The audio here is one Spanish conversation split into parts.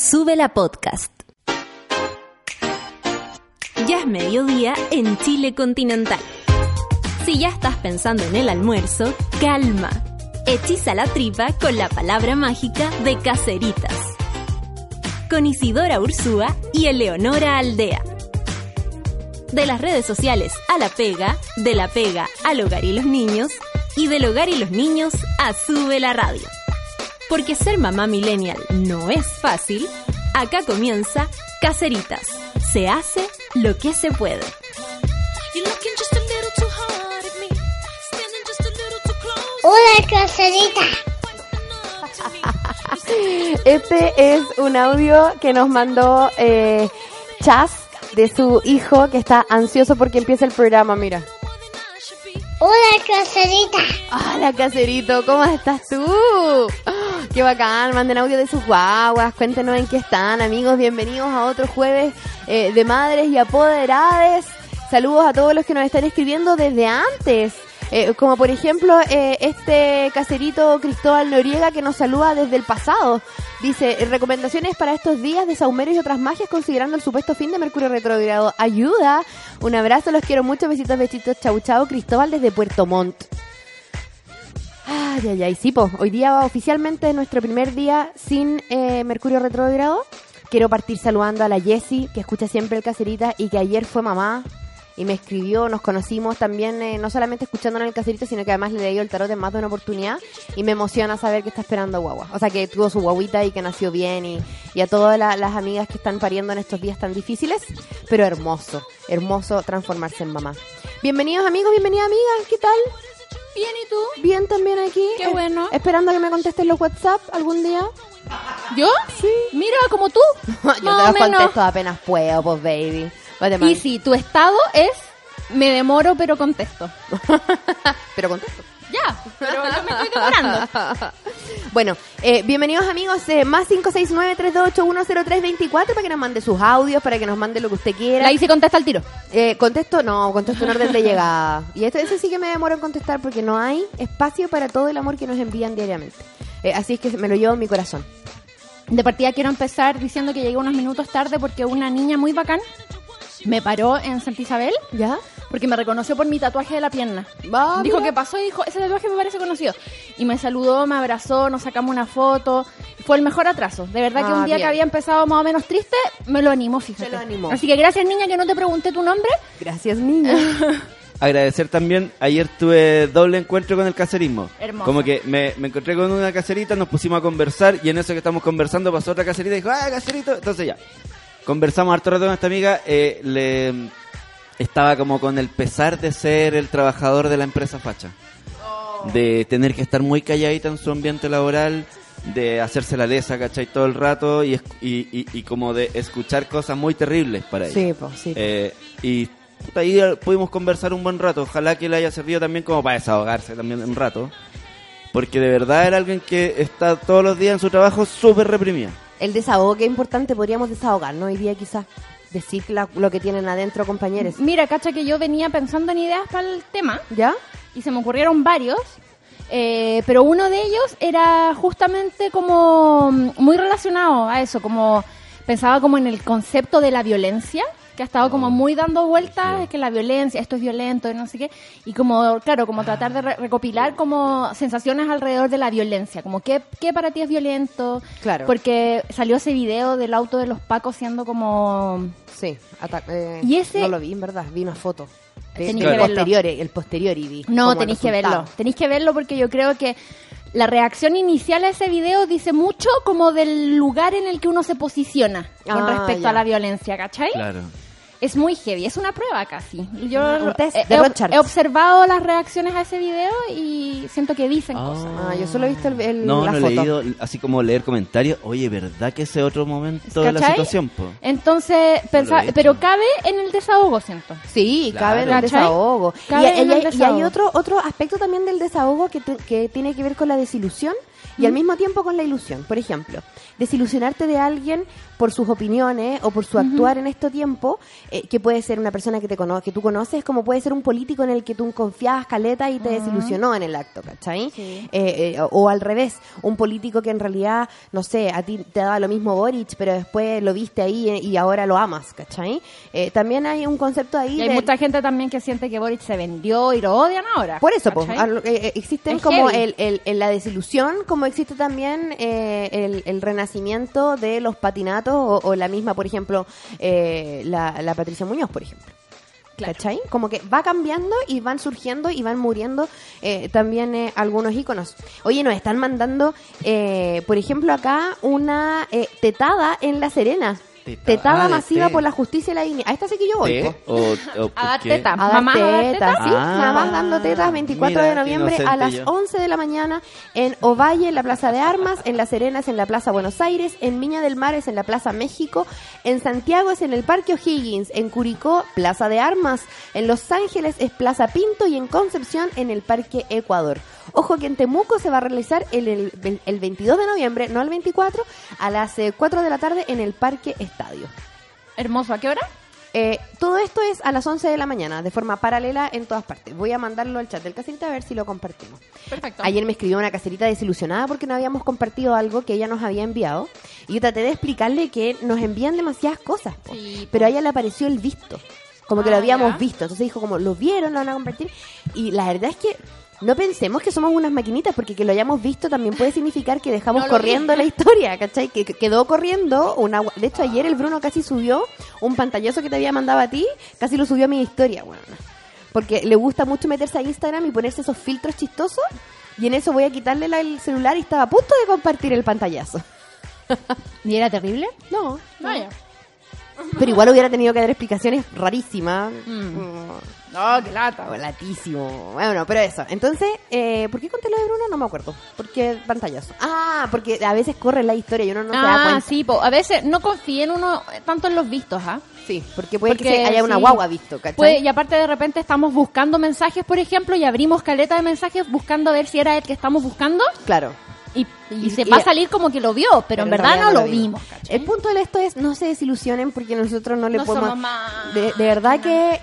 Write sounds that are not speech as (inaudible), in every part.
Sube la podcast. Ya es mediodía en Chile continental. Si ya estás pensando en el almuerzo, calma. Hechiza la tripa con la palabra mágica de Caceritas. Con Isidora Ursúa y Eleonora Aldea. De las redes sociales a la pega, de la pega al hogar y los niños, y del hogar y los niños a Sube la Radio. Porque ser mamá millennial no es fácil, acá comienza Caceritas. Se hace lo que se puede. Hola, caserita. (laughs) Este es un audio que nos mandó eh, Chas de su hijo que está ansioso porque empieza el programa, mira. Hola, caserita. Hola, caserito, ¿cómo estás tú? (gasps) Qué bacán, manden audio de sus guaguas, cuéntenos en qué están, amigos, bienvenidos a otro jueves eh, de madres y apoderades. Saludos a todos los que nos están escribiendo desde antes. Eh, como por ejemplo eh, este caserito Cristóbal Noriega que nos saluda desde el pasado. Dice, recomendaciones para estos días de saumeros y otras magias considerando el supuesto fin de Mercurio retrogrado. Ayuda. Un abrazo, los quiero mucho. Besitos, besitos. Chau, chau. Cristóbal desde Puerto Montt. Ay, ay, ay, sí. Hoy día va oficialmente nuestro primer día sin eh, Mercurio retrógrado. Quiero partir saludando a la Jessie, que escucha siempre el caserita y que ayer fue mamá y me escribió, nos conocimos también, eh, no solamente escuchándonos en el caserito, sino que además le leí el tarot en más de una oportunidad y me emociona saber que está esperando guagua. O sea, que tuvo su guaguita y que nació bien y, y a todas la- las amigas que están pariendo en estos días tan difíciles, pero hermoso, hermoso transformarse en mamá. Bienvenidos amigos, bienvenidas amigas, ¿qué tal? Bien, ¿y tú? Bien también aquí. Qué bueno. esperando que me contesten los WhatsApp algún día. ¿Yo? Sí. Mira, como tú. (laughs) Yo te los contesto apenas puedo, pues baby. Y si tu estado es, me demoro, pero contesto. (laughs) Pero contesto. Ya, pero yo me estoy demorando. (laughs) Bueno, eh, bienvenidos amigos, eh, más 569-328-10324 para que nos mande sus audios, para que nos mande lo que usted quiera. La hice contesta al tiro. Eh, contesto, no, contesto en orden de llegada. Y esto, ese sí que me demoro en contestar porque no hay espacio para todo el amor que nos envían diariamente. Eh, así es que me lo llevo en mi corazón. De partida quiero empezar diciendo que llegué unos minutos tarde porque una niña muy bacán me paró en Santa Isabel ¿Ya? porque me reconoció por mi tatuaje de la pierna. Va, dijo mira. que pasó y dijo, ese tatuaje me parece conocido. Y me saludó, me abrazó, nos sacamos una foto. Fue el mejor atraso. De verdad que Ah, un día bien. que había empezado más o menos triste, me lo animó, fíjate. Se lo animó. Así que gracias, niña, que no te pregunté tu nombre. Gracias, niña. (laughs) Agradecer también, ayer tuve doble encuentro con el caserismo. Hermoso. Como que me, me encontré con una caserita, nos pusimos a conversar y en eso que estamos conversando pasó otra caserita y dijo, ah, caserito. Entonces ya, conversamos harto rato con esta amiga, eh, le estaba como con el pesar de ser el trabajador de la empresa facha. De tener que estar muy calladita en su ambiente laboral, de hacerse la lesa, ¿cachai? Todo el rato y, y, y- y como de escuchar cosas muy terribles para ella. Sí, pues, sí. Eh, y puta, ahí pudimos conversar un buen rato. Ojalá que le haya servido también como para desahogarse también un rato. Porque de verdad era alguien que está todos los días en su trabajo súper reprimida. El desahogo que es importante, podríamos desahogarnos hoy día quizás. Decir la- lo que tienen adentro, compañeros. Mira, cacha que yo venía pensando en ideas para el tema ¿Ya? y se me ocurrieron varios, eh, pero uno de ellos era justamente como mm, muy relacionado a eso, como pensaba como en el concepto de la violencia que ha estado como muy dando vueltas, que la violencia, esto es violento y no sé qué, y como, claro, como tratar de re- recopilar como sensaciones alrededor de la violencia, como qué, qué para ti es violento, Claro. porque salió ese video del auto de los pacos siendo como Sí. eh, Y ese- No lo vi, en verdad. Vi una foto. Tenéis que verlo. posterior, el posterior y vi. No, tenéis que verlo. Tenéis que verlo porque yo creo que la reacción inicial a ese video dice mucho como del lugar en el que uno se posiciona con Ah, respecto ya. a la violencia, ¿cachai? Claro. Es muy heavy, es una prueba casi. Yo test he, he- he observado las reacciones a ese video y siento que dicen cosas. Ah, yo solo he visto el, el- No, la no he foto. leído, así como leer comentarios. Oye, ¿verdad que ese otro momento de la situación? Po? Entonces, pensa- he hecho. pero cabe en el desahogo, siento. Sí, Claro. cabe en el ¿Cachai? desahogo. Y, Cabe y- en el y hay- y hay desahogo. otro, otro aspecto también del desahogo que, te- que tiene que ver con la desilusión y al mismo tiempo con la ilusión. Por ejemplo, desilusionarte de alguien por sus opiniones o por su actuar en este tiempo, eh, que puede ser una persona que te cono que tú conoces, como puede ser un político en el que tú confiabas caleta y te desilusionó en el acto, ¿cachai? Eh, eh, o al revés, un político que en realidad, no sé, a ti te daba lo mismo Boric, pero después lo viste ahí y ahora lo amas, ¿cachai? también hay un concepto ahí. Y hay mucha gente también que siente que Boric se vendió y lo odian ahora. Por eso, pues, existen como el, el, la desilusión, como existe también el, el renacimiento de los patinatos o, la misma, por ejemplo, eh, la, Patricia Muñoz, por ejemplo. ¿Cachai? Como que va cambiando y van surgiendo y van muriendo eh, también eh, algunos iconos. Oye, nos están mandando, por ejemplo, acá una tetada en La Serena. Tetada masiva por la justicia y la dignidad. A esta sí que yo voy. a dar teta. mamá teta. Sí, ah, dando tetas 24 de noviembre a las 11 de la mañana en Ovalle, en la Plaza de Armas, en La Serena es en la Plaza Buenos Aires, en Viña del Mar es en la Plaza México, en Santiago es en el Parque O'Higgins, en Curicó, Plaza de Armas, en Los Ángeles es Plaza Pinto y en Concepción en el Parque Ecuador. Ojo que en Temuco se va a realizar el, el, 22 de noviembre, no el 24, a las 4 eh, de la tarde en el Parque Estadio. Hermoso, ¿a qué hora? Eh, todo esto es a las 11 de la mañana, de forma paralela en todas partes. Voy a mandarlo al chat del caserita a ver si lo compartimos. Perfecto. Ayer me escribió una caserita desilusionada porque no habíamos compartido algo que ella nos había enviado. Y yo traté de explicarle que nos envían demasiadas cosas. Pero a ella le apareció el visto. Como que lo ah, habíamos visto. Entonces dijo como, lo vieron, lo van a compartir. Y la verdad es que no pensemos que somos unas maquinitas, porque que lo hayamos visto también puede significar que dejamos corriendo la historia, ¿cachai? Que, quedó corriendo una... De hecho, ayer el Bruno casi subió un pantallazo que te había mandado a ti, casi lo subió a mi historia, bueno. Porque le gusta mucho meterse a Instagram y ponerse esos filtros chistosos, y en eso voy a quitarle el celular y estaba a punto de compartir el pantallazo. (laughs) ¿Y era terrible? No. Vaya. Pero igual hubiera tenido que dar explicaciones rarísimas. Mm. No, qué lata. Latísimo. Bueno, pero eso. Entonces, eh, ¿por qué conté lo de Bruno? No me acuerdo. ¿Por qué pantallazo? Ah, porque a veces corre la historia y uno no se da ah, sí, a veces no confíe en uno tanto en los vistos, ¿ah? Sí, porque puede que haya una guagua visto, ¿cachai? y aparte de repente estamos buscando mensajes, por ejemplo, y abrimos caleta de mensajes buscando a ver si era el que estamos buscando. Claro. Y, se va a salir como que lo vio, pero, en verdad no, lo, vimos. El punto de esto es no se desilusionen porque nosotros no le podemos... de, de, verdad que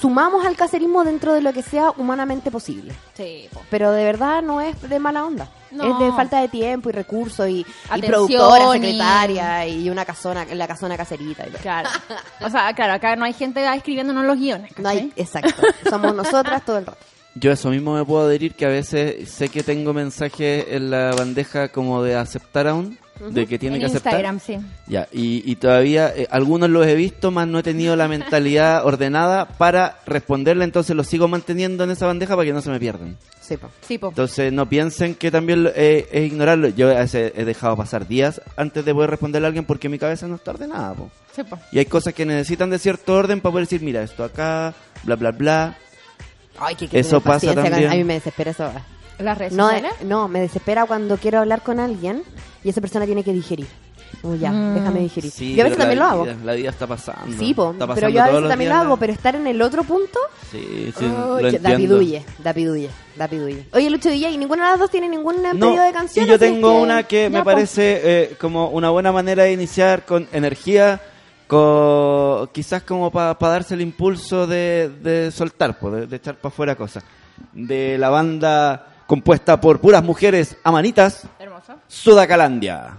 sumamos al caserismo dentro de lo que sea humanamente posible. Sí, Pero de verdad no es de mala onda. Es de falta de tiempo y recursos y, productora, secretaria y... una casona, la casona caserita. claro. o sea, claro, acá no hay gente escribiéndonos los guiones. No hay, exacto. Somos nosotras todo el rato. Yo eso mismo me puedo adherir que a veces sé que tengo mensajes en la bandeja como de aceptar aún de que tiene que aceptar. Instagram, sí. Ya, y, todavía eh, algunos los he visto, más no he tenido la (laughs) mentalidad ordenada para responderle, entonces los sigo manteniendo en esa bandeja para que no se me pierdan. Sí, po. Sí, po. Entonces no piensen que también eh, es ignorarlo. Yo a veces he dejado pasar días antes de poder responderle a alguien porque mi cabeza no está ordenada. Po. Sí. Y hay cosas que necesitan de cierto orden para poder decir, mira, esto acá, bla, bla, bla. Ay, que, eso pasa también. A mí me desespera eso. ¿Las redes no, no, me desespera cuando quiero hablar con alguien y esa persona tiene que digerir. Oh, ya, mm. déjame digerir. yo a veces también lo hago. La vida está pasando. Sí, pero yo a veces también lo hago, pero estar en el otro punto. Sí, sí, oh, lo da piduye, da piduye, da piduye. Oye, Lucho DJ, ¿y ninguna de las dos tiene ningún pedido de canción? Y yo tengo una que me parece eh, como una buena manera de iniciar con energía, con, quizás como para darse el impulso de, de soltar, de, de echar para afuera cosas. De la banda compuesta por puras mujeres amanitas. Hermosa. Sudacalandia.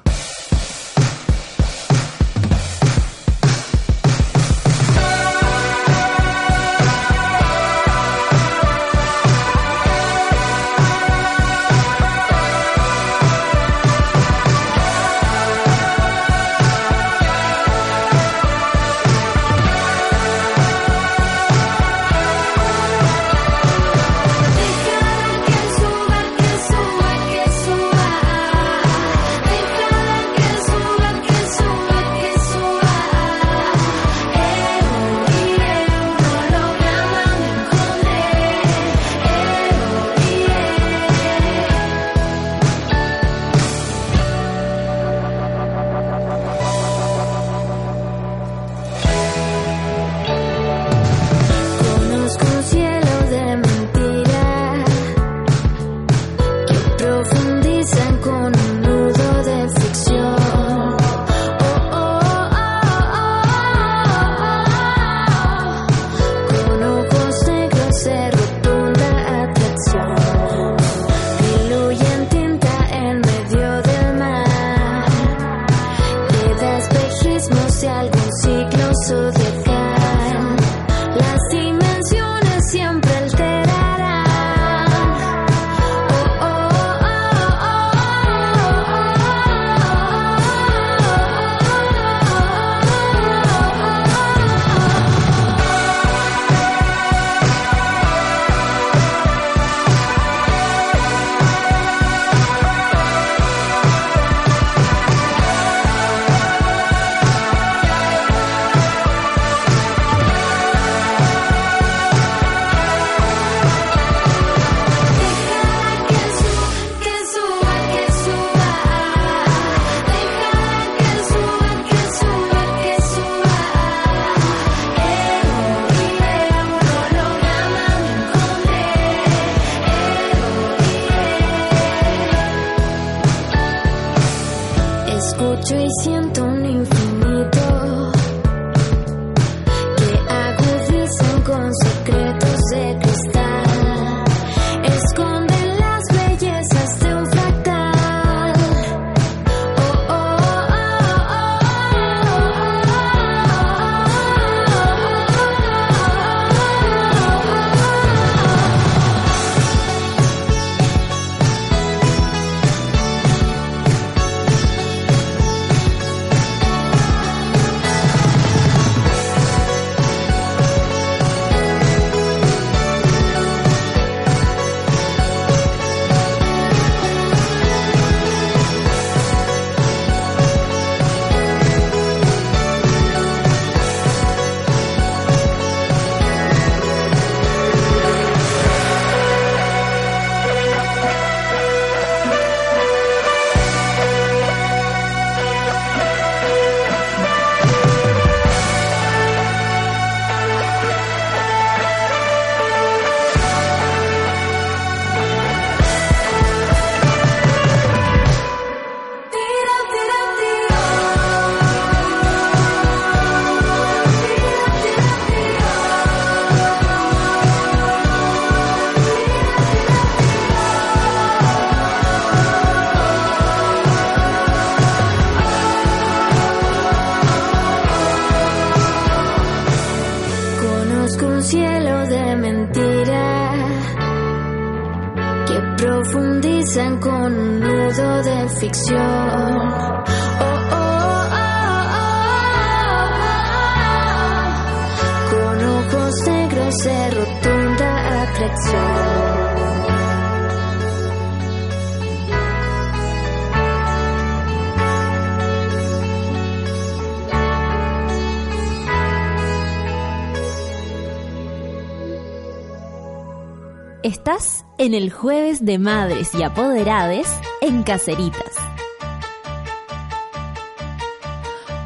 En el jueves de madres y apoderades en Caceritas.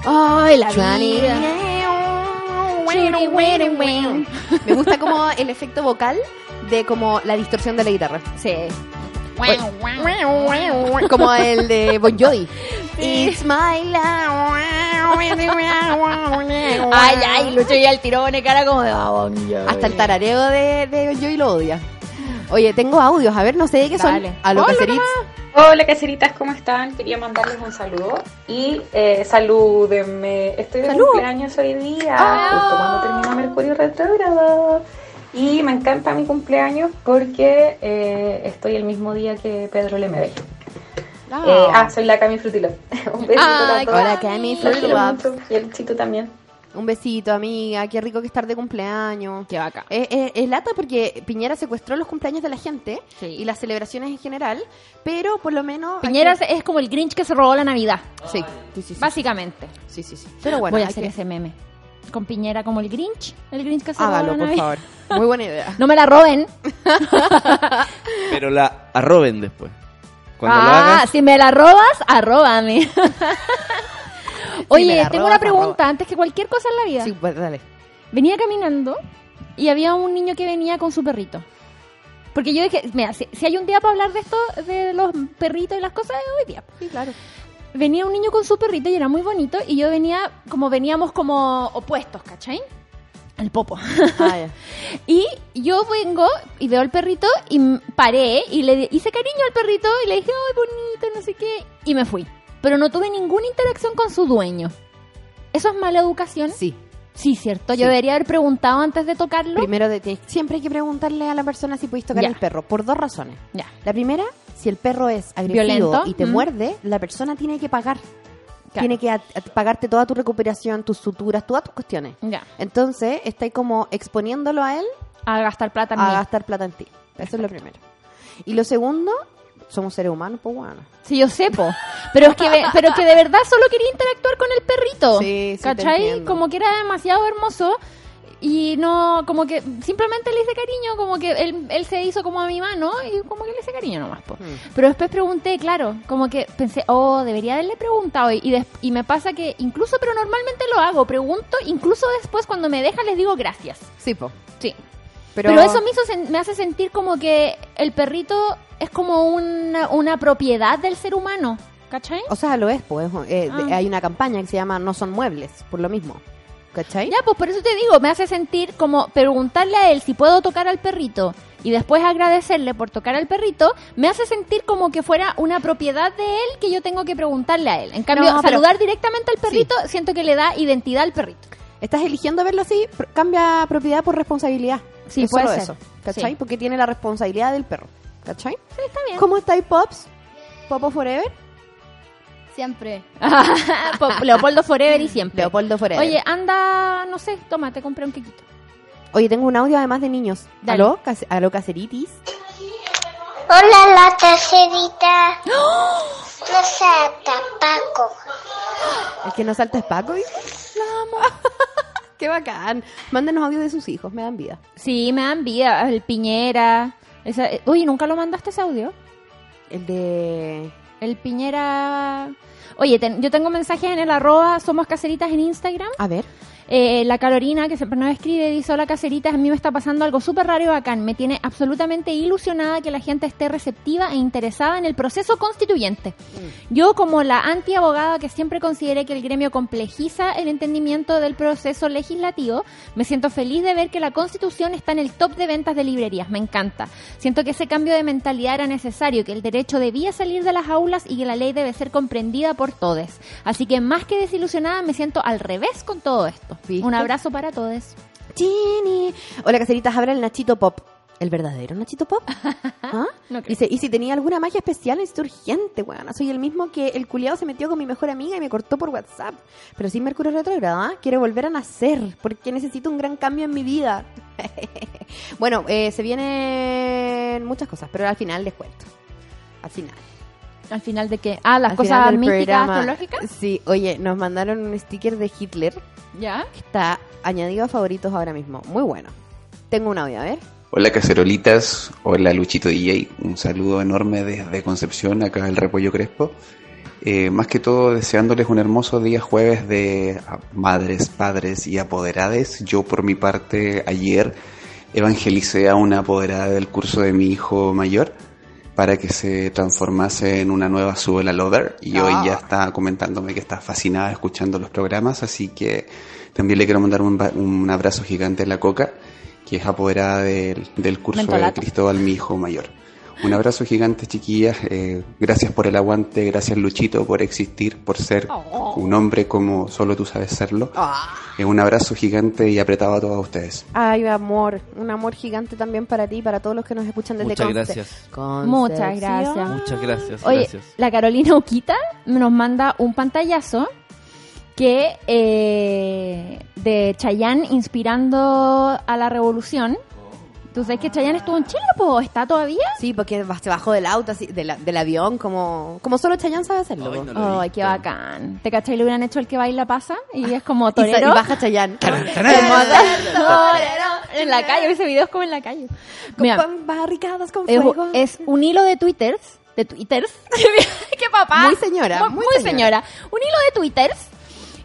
Ay, la vida. Me gusta como el efecto vocal de como la distorsión de la guitarra. Sí. Como el de Bon Jovi. It's my life. Ay, ay, Lucho ya el tirón de cara como de babón. Hasta el tarareo de, de Bon Jovi lo odia. Oye, tengo audios, a ver, no sé de qué son. A lo Hola. Hola caseritas, ¿cómo están? Quería mandarles un saludo y eh, salúdenme. Estoy de Salud. cumpleaños hoy día, Ah. justo cuando termina Mercurio retrógrado. Y me encanta mi cumpleaños porque eh, estoy el mismo día que Pedro Lemebel. Ah. Eh, ah, soy la Cami Frutilop. (laughs) un besito Ay, a todos. hola, Cami Los Frutilop. Y el chito también. Un besito, amiga. Qué rico que estar de cumpleaños. Qué vaca. Es, es- es lata porque Piñera secuestró los cumpleaños de la gente Sí. y las celebraciones en general, pero por lo menos... Piñera que- es como el Grinch que se robó la Navidad, Sí, sí, sí. sí. básicamente. Sí, sí, sí. Pero bueno, Voy a hacer que- ese meme. Con Piñera como el Grinch, el Grinch que se robó Hágalo, la por Navidad. favor. Muy buena idea. No me la roben. (laughs) Pero la arroben después. Cuando lo ah, hagas, si me la robas, arróbame. (laughs) Oye, tengo una pregunta antes que cualquier cosa en la vida. Sí, pues dale. Venía caminando y había un niño que venía con su perrito. Porque yo dije, mira, si, si hay un día para hablar de esto, de los perritos y las cosas, es hoy día. Sí, claro. Venía un niño con su perrito y era muy bonito y yo venía, como veníamos como opuestos, ¿cachai? El popo. Ah. (laughs) Y yo vengo y veo al perrito y paré y le hice cariño al perrito y le dije, ay, bonito, no sé qué, y me fui. Pero no tuve ninguna interacción con su dueño. ¿Eso es mala educación? Sí. Sí, cierto. Yo debería haber preguntado antes de tocarlo. Primero, de- siempre hay que preguntarle a la persona si puedes tocar Ya. el perro, por dos razones. Ya. La primera, si el perro es agresivo Violento, y te mm. muerde, la persona tiene que pagar. Claro. Tiene que pagarte toda tu recuperación, tus suturas, todas tus cuestiones. Ya. Entonces, estáis como exponiéndolo a él A gastar plata en a mí. gastar plata en ti. Eso es lo primero. Y lo segundo, somos seres humanos, pues bueno. Sí, yo sé, po. Pero es que, ve- pero que de verdad solo quería interactuar con el perrito. Sí, sí, ¿Cachai? Como que era demasiado hermoso. Y no, como que simplemente le hice cariño, como que él, él se hizo como a mi mano y como que le hice cariño nomás, po. Hmm. Pero después pregunté, claro, como que pensé, oh, debería haberle preguntado. Y, des- y me pasa que incluso, pero normalmente lo hago, pregunto, incluso después cuando me deja les digo gracias. Sí, po. Sí. Pero, Pero, eso me, hizo me hace sentir como que el perrito es como una, una propiedad del ser humano, ¿cachai? O sea, lo es, pues. eh, Ah. Hay una campaña que se llama No son muebles, por lo mismo. ¿Cachai? Ya, pues por eso te digo, me hace sentir como preguntarle a él si puedo tocar al perrito y después agradecerle por tocar al perrito, me hace sentir como que fuera una propiedad de él que yo tengo que preguntarle a él. En cambio, No, saludar directamente al perrito siento que le da identidad al perrito. Estás eligiendo verlo así, cambia propiedad por responsabilidad. Sí, Es puede solo ser. eso. ¿Cachai? Sí. Porque tiene la responsabilidad del perro. ¿Cachai? Sí, está bien. ¿Cómo estáis, Pops? ¿Popo Forever? Siempre. (laughs) Leopoldo Forever y siempre. Leopoldo Forever. Oye, anda, no sé, toma, te compré un quequito. Oye, tengo un audio además de niños. Dale. ¿Aló? Cas- ¿Aló, Caceritis? Hola, la caserita. No se Paco. El que no salta es Paco. La amo. (laughs) Qué bacán. Mándenos audio de sus hijos, me dan vida. Sí, me dan vida, el Piñera. Esa- eh, oye, ¿nunca lo mandaste ese audio? El de... El Piñera... Oye, ten- yo tengo mensajes en el arroba Somos Caseritas en Instagram. A ver. Eh, la Carolina, que siempre nos escribe, dice, hola caseritas, a mí me está pasando algo súper raro y bacán. Me tiene absolutamente ilusionada que la gente esté receptiva e interesada en el proceso constituyente. Yo, como la anti-abogada que siempre consideré que el gremio complejiza el entendimiento del proceso legislativo, me siento feliz de ver que la constitución está en el top de ventas de librerías. Me encanta. Siento que ese cambio de mentalidad era necesario, que el derecho debía salir de las aulas y que la ley debe ser comprendida por todos. Así que más que desilusionada, me siento al revés con todo esto. Un abrazo para todos. Chini. Hola, Caceritas, habla el Nachito Pop. ¿El verdadero Nachito Pop? (laughs) ¿Ah? No creo. Dice, y si tenía alguna magia especial, es urgente, weón. Soy el mismo que el culiado se metió con mi mejor amiga y me cortó por WhatsApp. Pero sin Mercurio retrógrado, ¿ah? Quiero volver a nacer porque necesito un gran cambio en mi vida. (laughs) bueno, eh, se vienen muchas cosas, pero al final les cuento. Al final. Al final de que... Ah, las Al cosas místicas astrológicas. Sí, oye, nos mandaron un sticker de Hitler Ya. que está añadido a favoritos ahora mismo. Muy bueno. Tengo un audio, a ver. Hola cacerolitas, hola Luchito DJ, un saludo enorme desde Concepción, acá el Repollo Crespo. Eh, más que todo deseándoles un hermoso día jueves de ah, madres, padres y apoderades. Yo por mi parte ayer evangelicé a una apoderada del curso de mi hijo mayor para que se transformase en una nueva Suela Lover y hoy ya está comentándome que está fascinada escuchando los programas, así que también le quiero mandar un, un abrazo gigante a la Coca, que es apoderada del, del curso Mentolato. de Cristóbal, mi hijo mayor. Un abrazo gigante, chiquillas. eh, gracias por el aguante, gracias Luchito por existir, por ser un hombre como solo tú sabes serlo. Eh, un abrazo gigante y apretado a todos ustedes. Ay, amor, un amor gigante también para ti y para todos los que nos escuchan desde Muchas Conce- gracias. Muchas gracias. Muchas gracias. Oye, gracias. la Carolina Uquita nos manda un pantallazo que eh, de Chayanne inspirando a la revolución. ¿Tú sabes que Chayanne estuvo en Chile, po? ¿Está todavía? Sí, porque se bajó del auto, así, de la- del avión, como, como solo Chayanne sabe hacerlo. Ay, no lo qué bacán. ¿Te cachai? Le hubieran hecho el que baila pasa y es como (laughs) torero. y baja Chayanne. (laughs) torero en la calle. Ese video es como en la calle. Mira, Con barricadas con fuego. es un hilo de twitters. De twitters. (laughs) ¡Qué papá! Muy señora, muy señora. señora. Un hilo de twitters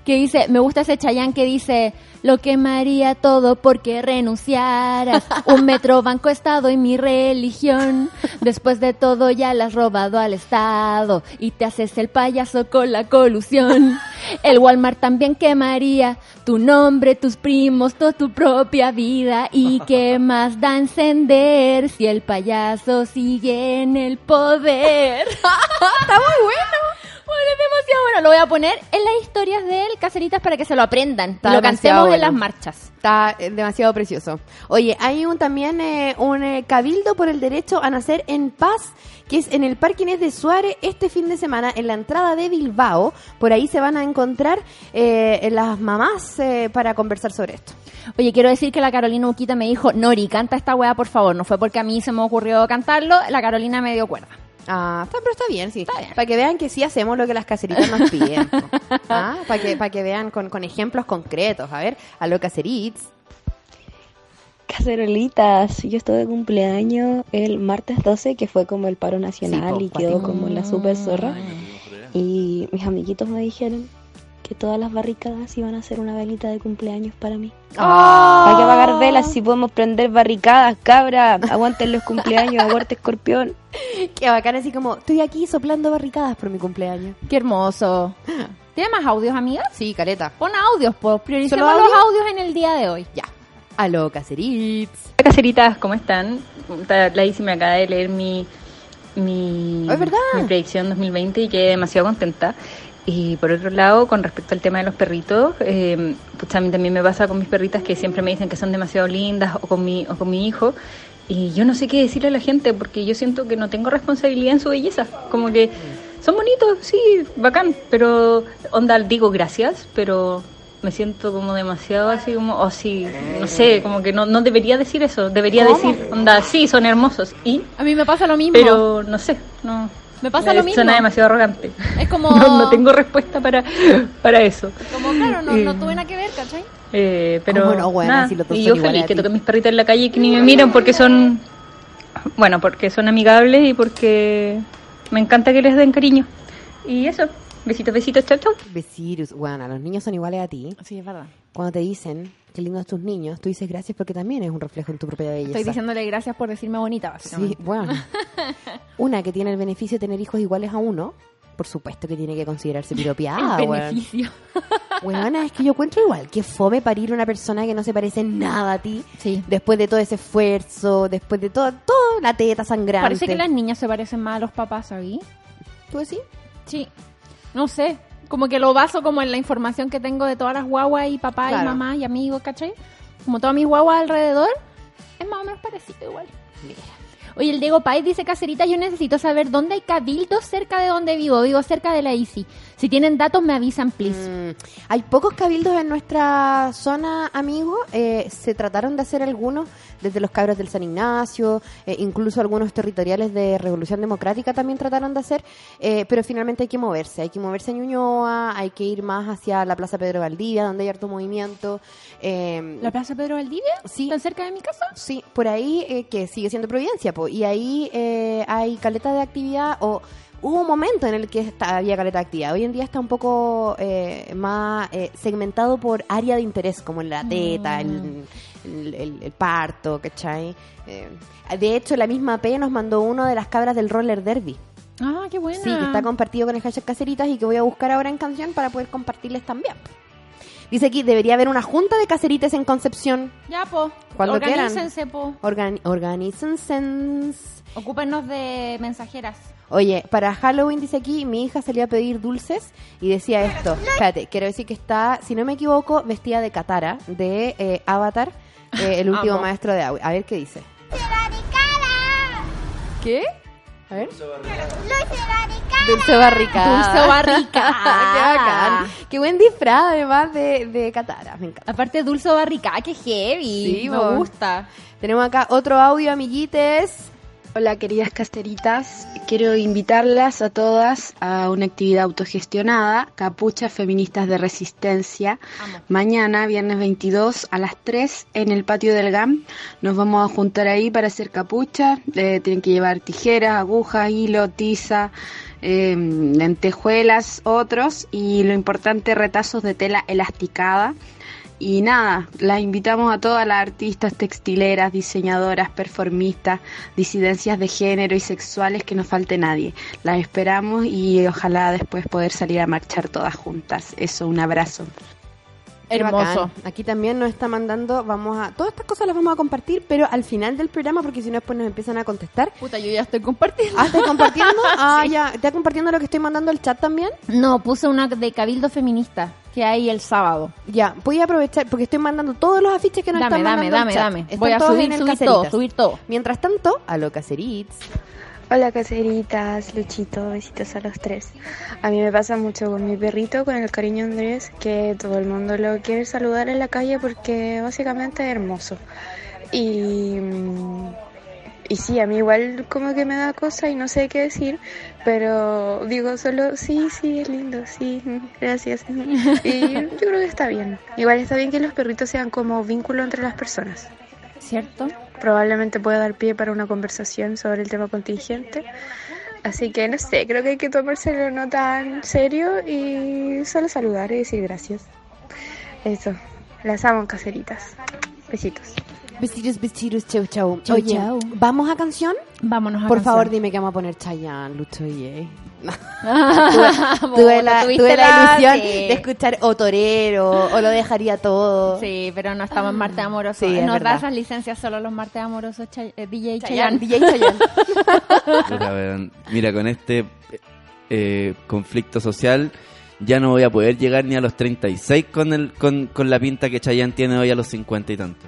que dice, me gusta ese Chayán que dice, lo quemaría todo porque renunciaras. Un metro, banco, estado y mi religión. Después de todo ya la has robado al Estado y te haces el payaso con la colusión. El Walmart también quemaría tu nombre, tus primos, toda tu propia vida. ¿Y qué más da encender si el payaso sigue en el poder? (laughs) Está muy bueno. Bueno, es demasiado bueno. Lo voy a poner en las historias de él, caseritas, para que se lo aprendan. Está lo cantemos en las marchas. Está eh, demasiado precioso. Oye, hay un también eh, un eh, cabildo por el derecho a nacer en paz, que es en el Parque Inés de Suárez este fin de semana, en la entrada de Bilbao. Por ahí se van a encontrar eh, las mamás eh, para conversar sobre esto. Oye, quiero decir que la Carolina Uquita me dijo, Nori, canta esta weá, por favor. No fue porque a mí se me ocurrió cantarlo, la Carolina me dio cuerda. Ah, está, pero está bien, sí. Para que vean que sí hacemos lo que las caseritas nos piden. (laughs) Ah, Para que, para que vean con, con ejemplos concretos. A ver, a lo caserits. Cacerolitas, yo estuve de cumpleaños el martes 12, que fue como el paro nacional po, y quedó como la super zorra. Y mis amiguitos me dijeron que todas las barricadas iban a hacer una velita de cumpleaños para mí. Ah. Hay que apagar velas si podemos prender barricadas, cabra. Aguanten los cumpleaños, aguante escorpión. (laughs) Qué bacán, así como, estoy aquí soplando barricadas por mi cumpleaños. Qué hermoso. (laughs) ¿Tiene más audios, amiga? Sí, caleta. Pon audios, pues. Prioricemos ¿Solo los audio? audios en el día de hoy. Ya. A lo caserits. Hola, caseritas, ¿cómo están? La Isi me acaba de leer mi, mi, Oh, es verdad. mi predicción 2020 y quedé demasiado contenta. Y por otro lado, con respecto al tema de los perritos, eh, pues a mí también me pasa con mis perritas que siempre me dicen que son demasiado lindas o con mi, o con mi hijo. Y yo no sé qué decirle a la gente porque yo siento que no tengo responsabilidad en su belleza. Como que son bonitos, sí, bacán, pero onda, digo gracias, pero me siento como demasiado así como, o sí, no sé, como que no, no debería decir eso, debería ¿Cómo? decir, onda, sí, son hermosos, y, A mí me pasa lo mismo. pero no sé, no. Me pasa lo mismo. Suena demasiado arrogante. Es (laughs) como... No, no tengo respuesta para, para eso. Como, claro, no, no Eh. tuve nada que ver, ¿cachai? Eh, pero ¿Cómo no, weona, nada, si y yo feliz que toquen mis perritas en la calle y que ni me miran porque son bueno porque son amigables y porque me encanta que les den cariño y eso besitos besitos chau chau Besitos. Bueno, los niños son iguales a ti. Sí, es verdad. Cuando te dicen qué lindos tus niños, tú dices gracias porque también es un reflejo en tu propia belleza. Estoy diciéndole gracias por decirme bonita, básicamente. Sí, bueno. (laughs) Una que tiene el beneficio de tener hijos iguales a uno, por supuesto que tiene que considerarse piropeada, (laughs) El weón. beneficio. (laughs) Weona, es que yo encuentro igual que fome parir una persona que no se parece nada a ti. Sí. Después de todo ese esfuerzo, después de todo, todo la teta sangrante. Parece que las niñas se parecen más a los papás, ¿sabí? ¿Tú decís? Sí. No sé. Como que lo baso como en la información que tengo de todas las guaguas y papá y mamá y amigos, ¿cachai? Como todas mis guaguas alrededor, es más o menos parecido igual. Oye, el Diego Pais dice, Cacerita, yo necesito saber dónde hay cabildos cerca de donde vivo. Vivo cerca de la ICI. Si tienen datos, me avisan, please. Mm, hay pocos cabildos en nuestra zona, amigo. Eh, se trataron de hacer algunos desde los cabros del San Ignacio, eh, incluso algunos territoriales de Revolución Democrática también trataron de hacer, eh, pero finalmente hay que moverse. Hay que moverse a Ñuñoa, hay que ir más hacia la Plaza Pedro Valdivia, donde hay harto movimiento. Eh, ¿La Plaza Pedro Valdivia? Sí. ¿Tan cerca de mi casa? Sí, por ahí eh, que sigue siendo Providencia, po, y ahí eh, hay caleta de actividad o hubo un momento en el que esta- había caleta de actividad. Hoy en día está un poco eh, más eh, segmentado por área de interés, como la teta, el, el, el- el parto, ¿cachai? Eh, de hecho, la misma P nos mandó uno de las cabras del roller derby. Ah, qué buena. Sí, que está compartido con el hashtag caseritas y que voy a buscar ahora en canción para poder compartirles también. Dice aquí, debería haber una junta de caseritas en Concepción. Ya, po. Cuando quieran. Organícense, po. Organícense. Ocúpenos de mensajeras. Oye, para Halloween dice aquí, mi hija salió a pedir dulces y decía esto. Espérate, quiero decir que está, si no me equivoco, vestida de Katara, de eh, Avatar, eh, el (laughs) último Amo. maestro de agua. A ver qué dice. ¿Qué? A ver. Dulce barricada. Dulce barricada. qué bacán. Qué buen disfraz, además, de, de Katara. Me encanta. Aparte, dulce barrica, qué heavy. Sí, me gusta. Tenemos acá otro audio, amiguites. Hola queridas casteritas, quiero invitarlas a todas a una actividad autogestionada, Capuchas Feministas de Resistencia. Mañana, viernes 22 a las 3 en el patio del GAM. Nos vamos a juntar ahí para hacer capuchas. Eh, tienen que llevar tijeras, agujas, hilo, tiza, eh, lentejuelas, otros y lo importante retazos de tela elasticada. Y nada, las invitamos a todas las artistas textileras, diseñadoras, performistas, disidencias de género y sexuales, que no falte nadie. Las esperamos y ojalá después poder salir a marchar todas juntas. Eso, un abrazo. Hermoso. bacán. Aquí también nos está mandando, vamos a, todas estas cosas las vamos a compartir, pero al final del programa, porque si no después nos empiezan a contestar. Puta, yo ya estoy compartiendo. Ah, ¿estás compartiendo? (laughs) Ah, ya, ¿estás compartiendo lo que estoy mandando al chat también? No, puse una de Cabildo Feminista que hay el sábado. Ya, voy a aprovechar, porque estoy mandando todos los afiches que nos Dame, están dame, mandando dame, dame. Están Voy a subir, el subir todo, subir todo. Mientras tanto, a lo Cacerits. Hola caseritas, Luchito, besitos a los tres. A mí me pasa mucho con mi perrito, con el cariño Andrés, que todo el mundo lo quiere saludar en la calle porque básicamente es hermoso. Y, mm, y sí, a mí igual como que me da cosa y no sé qué decir, pero digo solo, sí, sí, es lindo, sí, (laughs) gracias. Y yo creo que está bien. Igual está bien que los perritos sean como vínculo entre las personas. ¿Cierto? Probablemente pueda dar pie para una conversación sobre el tema contingente. Así que no sé, creo que hay que tomárselo no tan serio y solo saludar y decir gracias. Eso, las amo caseritas. Besitos. Besitos, besitos, chau, chau. Chau, Oye, chau. ¿vamos a canción? Vámonos a Por canción. favor, dime que vamos a poner Chayanne, Lucho y (laughs) tuve, tuve la, tuviste tuve la ilusión sí. de escuchar O Torero, o Lo Dejaría Todo. Sí, pero no estamos en martes amorosos. Sí, es Nos verdad. da esas licencias solo los martes amorosos Chay- eh, DJ Chayanne, Chayanne. (laughs) DJ Chayanne. (laughs) Mira, con este eh, conflicto social ya no voy a poder llegar ni a los 36 con, el, con, con la pinta que Chayanne tiene hoy a los 50 y tanto.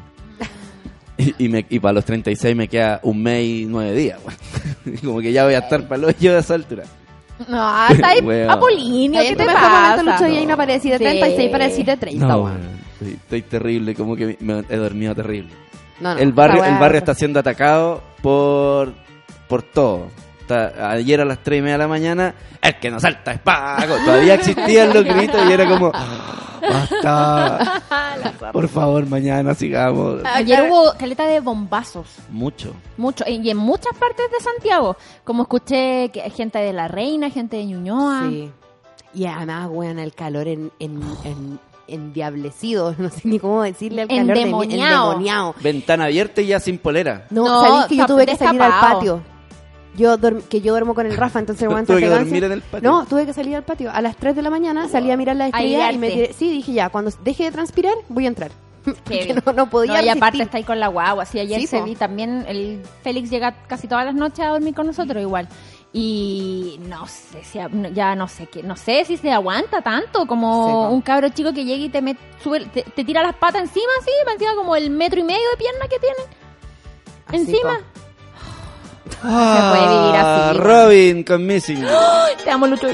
Y, y, me- y para los 36 me queda un mes y nueve días. weón. (laughs) Como que ya voy a estar para los (laughs) yo de esa altura. No, está ahí (laughs) Weón. Apolinio, ¿qué te pasa? Lucho y ahí no aparecí de Sí. 36 para decir de 30, No. Estoy, estoy terrible, como que me he dormido terrible. No, no, el barrio, el barrio está siendo atacado por, por todo. Ayer a las 3 y media de la mañana, el que no salta es Paco. Todavía existían los gritos y era como, basta. (laughs) Por favor, mañana sigamos. Ayer hubo caleta de bombazos. Mucho. Mucho, y en muchas partes de Santiago. Como escuché que gente de La Reina, gente de Ñuñoa. Sí. Y además, weón, el calor en, en, en- endiablecido, (laughs) no sé ni cómo decirle al calor de- Endemoniado. endemoniado. Ventana abierta y ya sin polera. No, No, que yo tuve que salir al patio. Yo dorm- que yo duermo con el Rafa, entonces el que pegándose. dormir en el patio. No, tuve que salir al patio. A las 3 de la mañana salí a mirar la estrella y me tiré. Sí, dije ya, cuando deje de transpirar, voy a entrar. (laughs) Bien. no, no podía No, y aparte está ahí con la guagua. Sí, ayer Sí, se po. vi también. El Félix llega casi todas las noches a dormir con nosotros igual. Y no sé si ya no sé qué, no sé si se aguanta tanto como Sí, un cabro chico que llega y te, met- sube- te, te tira las patas encima, así, encima como el metro y medio de pierna que tienen. Así, encima. po. Se puede vivir así, Ah. Robin con Missing. Te amo, Lucho.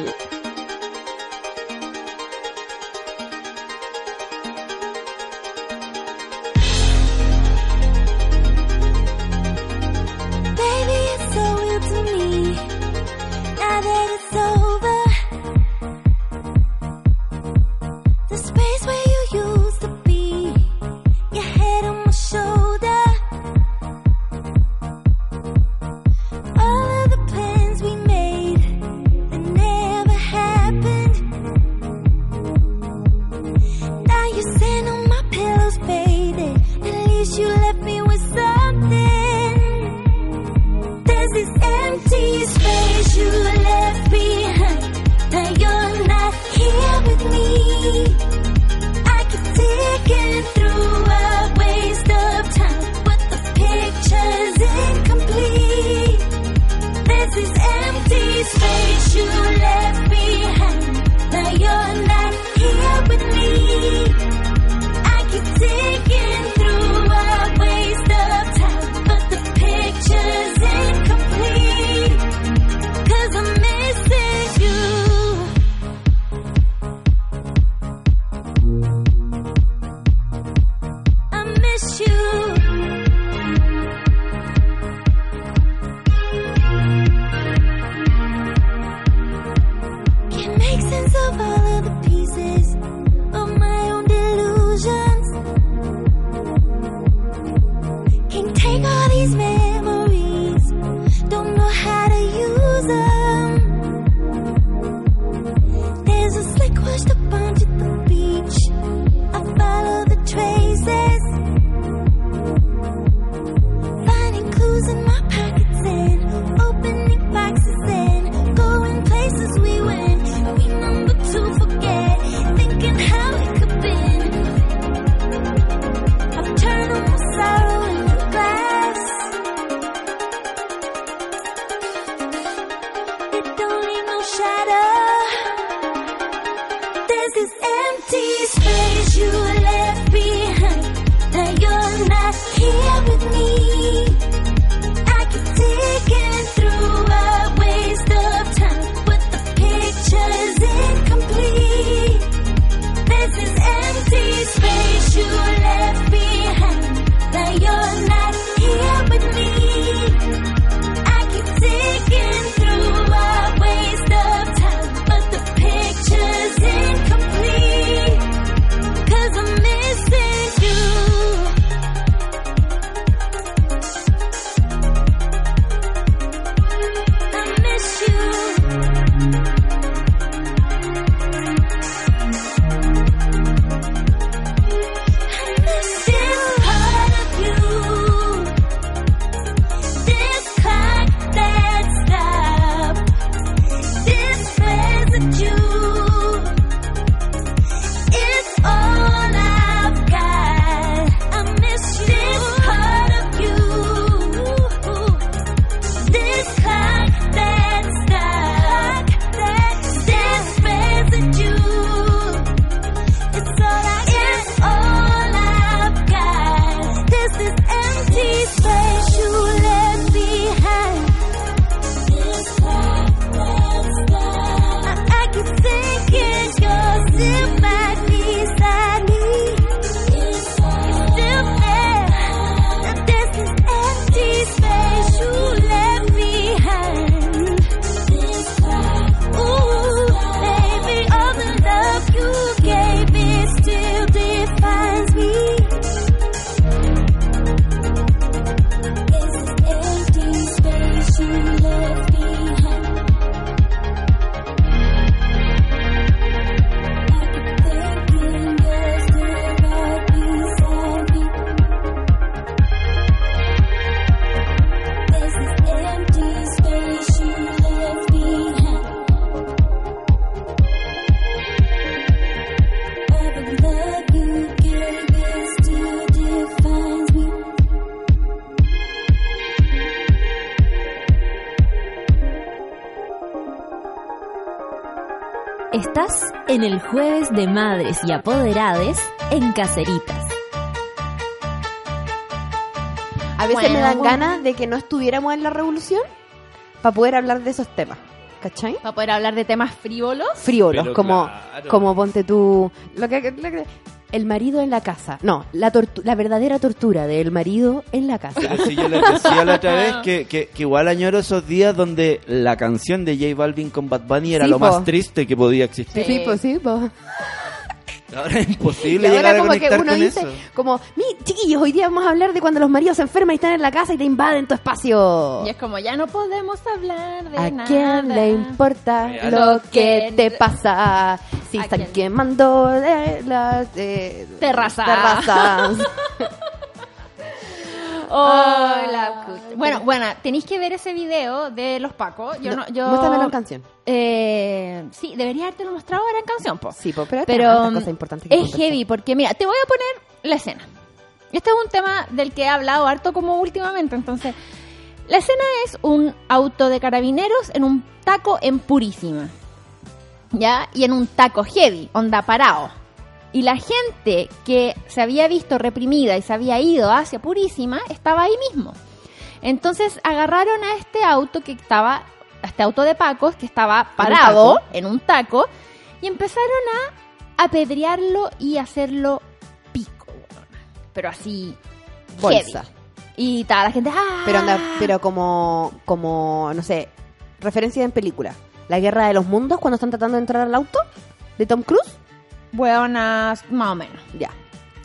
You de madres y apoderades en Caceritas. A veces Bueno, me dan bueno. ganas de que no estuviéramos en la revolución para poder hablar de esos temas. ¿Cachai? Para poder hablar de temas frívolos. Frívolos, Pero como, claro. como ponte tú. Lo que, lo que- el marido en la casa. No, la, tortu- la verdadera tortura del marido en la casa. Pero si yo les decía la otra vez (laughs) que, que, que igual añoro esos días donde la canción de J Balvin con Bad Bunny era Sí, lo po. más triste que podía existir. Sí, pues sí, pues. Ahora es Y imposible ahora llegar a como que uno dice, eso. como, mi chiquillos, hoy día vamos a hablar de cuando los maridos se enferman y están en la casa y te invaden tu espacio. Y es como, ya no podemos hablar de ¿A nada. quién le importa Real. lo que te pasa? Si ¿A están quién? quemando eh, las eh, Terrazas. terrazas. (laughs) Oh, la puta. Bueno, bueno, tenéis que ver ese video de los Pacos. Yo no, yo... Muéstramelo en canción. Eh, sí, debería haberte lo mostrado ahora en canción, po. Sí, po, pero, que es conversar. heavy porque, mira, te voy a poner la escena. Este es un tema del que he hablado harto como últimamente, entonces... La escena es un auto de carabineros en un taco en Purísima. ¿Ya? Y en un taco heavy, onda parado. Y la gente que se había visto reprimida y se había ido hacia Purísima estaba ahí mismo. Entonces agarraron a este auto que estaba, a este auto de Pacos que estaba parado taco. en un taco y empezaron a apedrearlo y hacerlo pico. Pero así, Bolsa. heavy. Y toda la gente, ¡ah! Pero, anda, pero como, como, no sé, referencia en película. La guerra de los mundos cuando están tratando de entrar al auto de Tom Cruise. Buenas, más o menos. Ya.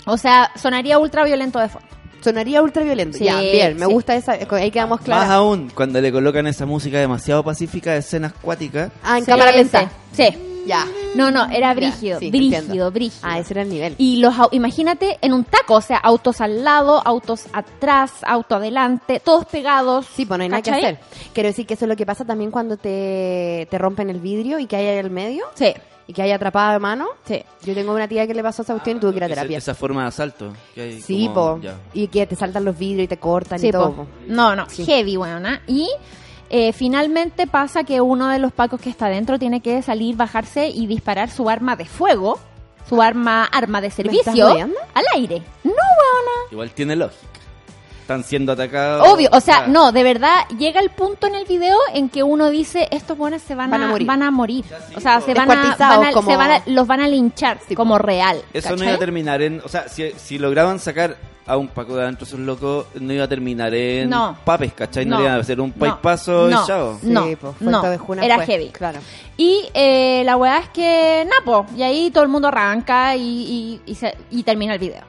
O sea, sonaría ultra violento de fondo. Sonaría ultra violento. Sí, ya, bien, me sí. gusta esa. Ahí quedamos Más claros. aún, cuando le colocan esa música demasiado pacífica de escenas cuáticas. Ah, en Sí, cámara lenta. Sí. sí. Ya. No, no, era Ya, brígido, sí, brígido, entiendo. brígido. Ah, ese era el nivel. Y los, imagínate en un taco, o sea, autos al lado, autos atrás, auto adelante, todos pegados. Sí, pues no hay nada que hacer. Quiero decir que eso es lo que pasa también cuando te, te rompen el vidrio y que hay ahí al medio Sí, y que hay atrapada de mano. sí. Yo tengo una tía que le pasó esa cuestión y tuvo que ir a Esa, terapia. esa forma de asalto. que hay Sí, como- po. ya. Y que te saltan los vidrios y te cortan Sí, y todo. po. No, no, Sí. heavy, weona. Y eh, finalmente pasa que uno de los pacos que está dentro tiene que salir, bajarse y disparar su arma de fuego su arma arma de servicio al aire. No, weona. Igual tiene lógica. Están siendo atacados. Obvio, o sea, Ah, no, de verdad llega el punto en el video en que uno dice estos buenos se van, Van a a, morir. van a morir. O sea, se van a, van a- como- se van a- los van a linchar como real. Eso no iba a terminar en. O sea, si, si lograban sacar a un Paco de adentro, esos locos, no iba a terminar en No. papes, ¿cachai? No, No. le iban a hacer un No. paispazo No. y chao. No, Sí, pues, no, era heavy. Claro. Y eh, la weá es que, Napo, y ahí todo el mundo arranca y, y, y se- y termina el video.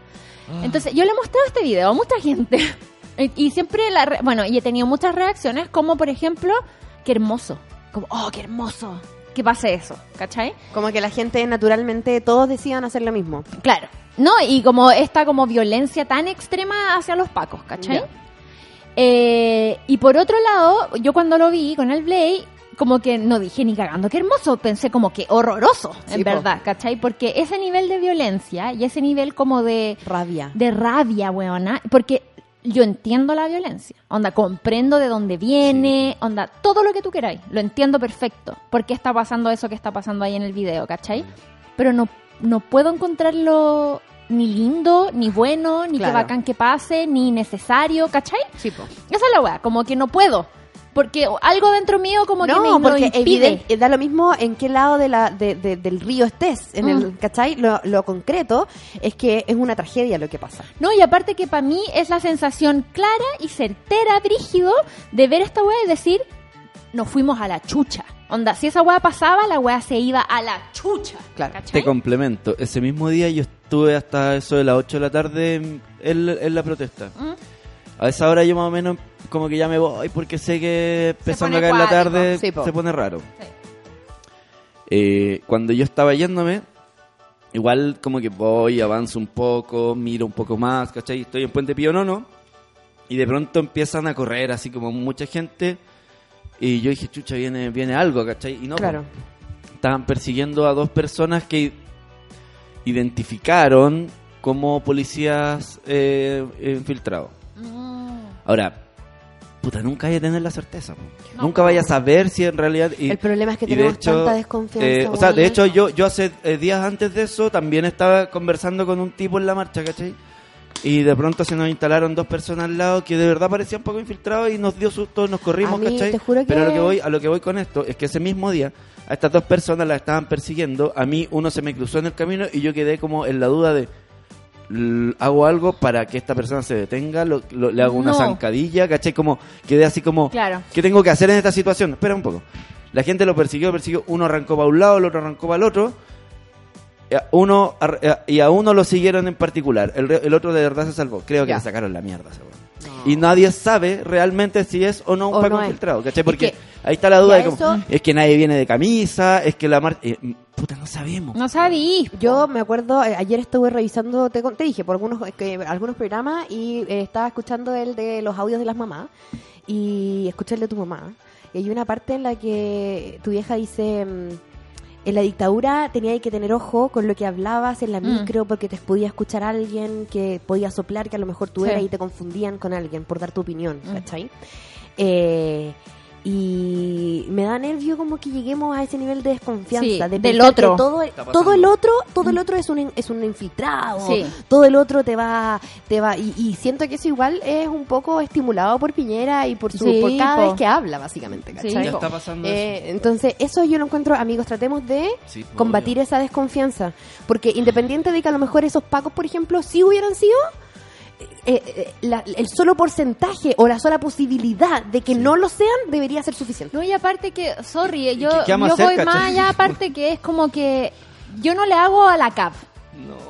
Entonces, yo le he mostrado este video a mucha gente. Y, y siempre, la re- bueno, y he tenido muchas reacciones, como por ejemplo, qué hermoso. Como, oh, qué hermoso. Que pase eso, ¿cachai? Como que la gente naturalmente todos decían hacer lo mismo. Claro. No, y como esta como violencia tan extrema hacia los pacos, ¿cachai? Eh, y por otro lado, yo cuando lo vi con el Blade, como que no dije ni cagando, qué hermoso, pensé como que horroroso, Sí, en po. verdad, ¿cachai? Porque ese nivel de violencia y ese nivel como de Rabia. de rabia, weona, porque yo entiendo la violencia, onda, comprendo de dónde viene, onda, todo lo que tú queráis, lo entiendo perfecto, por qué está pasando eso que está pasando ahí en el video, ¿cachai? Pero no, no puedo encontrarlo ni lindo, ni bueno, ni Claro. que bacán que pase, ni necesario, ¿cachai? Sí, po. Esa es la weá, como que no puedo, porque algo dentro mío como que me No, lo porque impide. evidente, da lo mismo en qué lado de la, de- de- del río estés, en Mm. el, ¿cachai? Lo, lo concreto es que es una tragedia lo que pasa. No, y aparte que para mí es la sensación clara y certera, brígido, de ver esta weá y decir, nos fuimos a la chucha. Onda, si esa weá pasaba, la weá se iba a la chucha. Claro. ¿cachai? Te complemento. Ese mismo día yo estuve hasta eso de las 8 de la tarde en, en la protesta. Mm. A esa hora yo más o menos como que ya me voy porque sé que empezando acá en la tarde Sí, se pone raro. Eh, cuando yo estaba yéndome, igual como que voy, avanzo un poco, miro un poco más, ¿cachai? Estoy en Puente Pío Nono y de pronto empiezan a correr así como mucha gente y yo dije, chucha, viene, viene algo, ¿cachai? Y no. Claro. estaban persiguiendo a dos personas que identificaron como policías eh, infiltrados. Ahora, puta, nunca hay que tener la certeza. nunca vaya a saber si en realidad... y- El problema es que de tenemos hecho, tanta desconfianza. eh, o sea, de hecho, yo, yo hace eh, días antes de eso también estaba conversando con un tipo en la marcha, ¿cachai? Y de pronto se nos instalaron dos personas al lado que de verdad parecían poco infiltrados y nos dio susto, nos corrimos, A mí, ¿cachai? te juro que- Pero a lo que voy, a lo que voy con esto es que ese mismo día a estas dos personas las estaban persiguiendo, a mí uno se me cruzó en el camino y yo quedé como en la duda de hago algo para que esta persona se detenga, lo- lo- le hago una No. zancadilla, ¿cachai? Como quedé así como Claro. ¿Qué tengo que hacer en esta situación? Espera un poco. La gente lo persiguió, persiguió. Uno arrancó para un lado, el otro arrancó para el otro. Eh, Uno, eh, y a uno lo siguieron en particular. El, el otro de verdad se salvó. Creo que Ya. le sacaron la mierda. weón. Y nadie sabe realmente si es o no un O Paco no es. infiltrado. ¿cachai? Es Porque que- ahí está la duda de cómo, eso- es que nadie viene de camisa, es que la marcha... puta, no sabemos. No sabí. Yo me acuerdo, eh, ayer estuve revisando, te, con- te dije, por algunos, eh, que, algunos programas y eh, estaba escuchando el de los audios de las mamás y escuché el de tu mamá. Y hay una parte en la que tu vieja dice, mm, en la dictadura tenía que tener ojo con lo que hablabas en la Mm. micro porque te podía escuchar a alguien que podía soplar que a lo mejor tú Sí. eras y te confundían con alguien por dar tu opinión, Mm. ¿cachai? Eh, y me da nervio como que lleguemos a ese nivel de desconfianza Sí, de del otro. todo, todo el otro todo el otro es un es un infiltrado Sí. todo el otro te va te va y, y siento que eso igual es un poco estimulado por Piñera y por su Sí, por cada po. vez que habla básicamente Sí, ¿cachai? Ya está pasando Eh, eso. entonces eso yo lo encuentro amigos tratemos de Sí, pues, combatir obvio. esa desconfianza porque independiente de que a lo mejor esos pacos por ejemplo sí hubieran sido eh, eh, la- el solo porcentaje o la sola posibilidad de que no lo sean debería ser suficiente No, y aparte que, sorry, eh, yo, qué- qué vamos yo hacer, voy más allá, aparte que es como que yo no le hago a la CAP.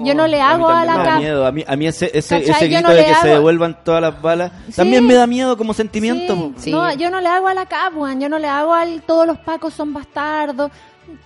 Yo no le a mí hago a la me da CAP. miedo. A mí, a mí ese, ese, ese grito no de que se devuelvan todas las balas Sí. también me da miedo como sentimiento. Sí. No, yo no le hago a la CAP, weón. Yo no le hago al todos los pacos son bastardos.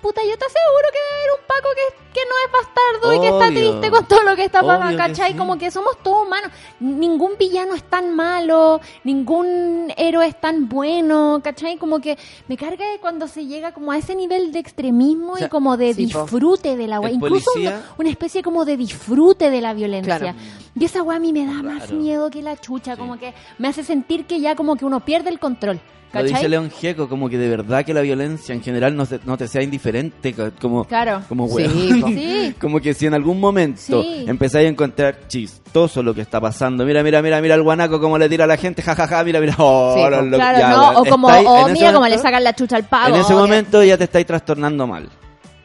Puta, yo te aseguro que debe haber un paco que, que no es bastardo y que está triste con todo lo que está pasando, ¿cachai? sí. Como que somos todos humanos. Ningún villano es tan malo, ningún héroe es tan bueno, ¿cachai? Como que me carga de cuando se llega como a ese nivel de extremismo O sea, y como de sí, po. disfrute de la weá. Incluso policía- una, una especie como de disfrute de la violencia. Claro. Y esa weá a mí me da más miedo que la chucha, como que me hace sentir que ya como que uno pierde el control. Lo dice. León Gieco, como que de verdad que la violencia en general no, te- no te sea indiferente, co- como, Claro. como Sí, (laughs) Sí. Como que si en algún momento Sí. empezáis a encontrar chistoso lo que está pasando, mira, mira, mira, mira el guanaco como le tira a la gente, jajaja, mira, mira, oh, Sí, lo- lo- Claro, ya, O como, estáis- o en ese mira cómo le sacan la chucha al pavo. En ese momento ya te estáis trastornando mal.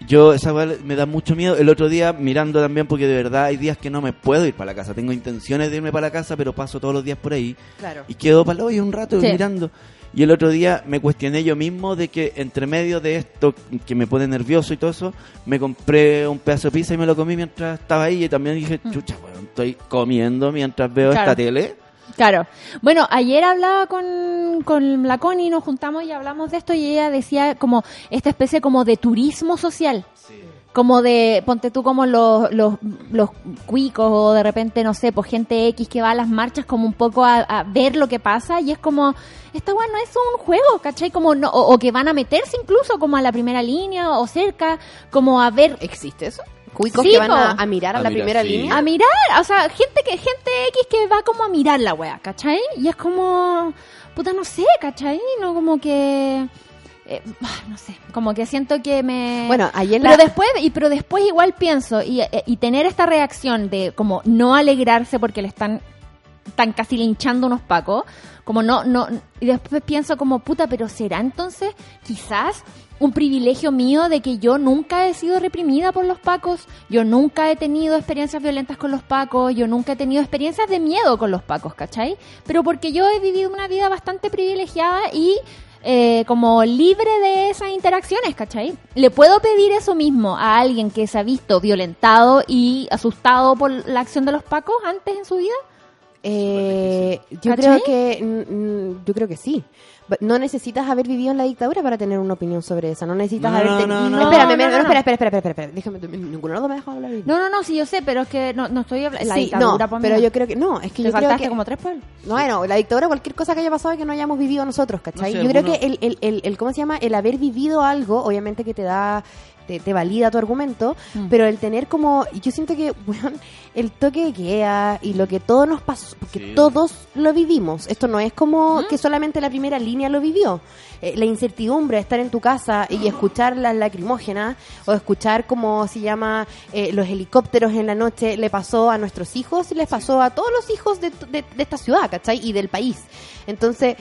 Yo, esa me da mucho miedo. El otro día, mirando también, porque de verdad hay días que no me puedo ir para la casa. Tengo intenciones de irme para la casa, pero paso todos los días por ahí. Claro. Y quedo para el hoyo un rato Sí. mirando. Y el otro día me cuestioné yo mismo de que entre medio de esto que me pone nervioso y todo eso, me compré un pedazo de pizza y me lo comí mientras estaba ahí. Y también dije, chucha, weón, estoy comiendo mientras veo Mm. Claro. esta tele. Claro. Bueno, ayer hablaba con, con la Connie, nos juntamos y hablamos de esto y ella decía como esta especie como de turismo social. Como de, ponte tú como los, los, los cuicos o de repente, no sé, pues gente X que va a las marchas como un poco a, a ver lo que pasa y es como, esta weá no es un juego, ¿cachai? Como no, o, o que van a meterse incluso como a la primera línea o cerca, como a ver... ¿Existe eso? Cuicos Sí, que van a, a mirar a, A la mirar, primera sí. línea. A mirar, o sea, gente que gente X que va como a mirar la wea, ¿cachai? Y es como, puta, no sé, ¿cachai? No como que, eh, (sighs) no sé, como que siento que me... Bueno, ayer pero la- después, y pero después igual pienso, y, eh, y tener esta reacción de como no alegrarse porque le están, están casi linchando unos pacos, como no, no, y después pienso como, puta, pero será entonces quizás un privilegio mío de que yo nunca he sido reprimida por los pacos, yo nunca he tenido experiencias violentas con los pacos, yo nunca he tenido experiencias de miedo con los pacos, ¿cachai? Pero porque yo he vivido una vida bastante privilegiada y eh, como libre de esas interacciones, ¿cachai? ¿Le puedo pedir eso mismo a alguien que se ha visto violentado y asustado por la acción de los pacos antes en su vida? Eh, yo ¿Cachai? creo que mm, mm, yo creo que sí. No necesitas haber vivido en la dictadura para tener una opinión sobre esa. No necesitas No, haber no, tenido. no, no. Espérame, No, me- no, no, no. espera, espera, espera, espera, espera. Déjame, ninguno de los me ha dejado hablar. No, no, no, sí, yo sé, pero es que no, no estoy hablando. La Sí, dictadura, no, pero yo creo que no, es que Te yo creo que como tres pueblos. No, bueno, la dictadura, cualquier cosa que haya pasado que no hayamos vivido nosotros, ¿cachai? No sé, Yo creo que el, el, el, el- ¿cómo se llama? El haber vivido algo, obviamente que te da, te, te valida tu argumento, Mm. pero el tener como, yo siento que, (laughs) bueno, el toque de queda y lo que todo nos pasó, porque Sí. todos lo vivimos, esto no es como Mm. que solamente la primera línea lo vivió. Eh, la incertidumbre de estar en tu casa y escuchar las lacrimógenas o escuchar cómo se llama eh, los helicópteros en la noche le pasó a nuestros hijos y les pasó a todos los hijos de, de- de esta ciudad, ¿cachai? Y del país. Entonces,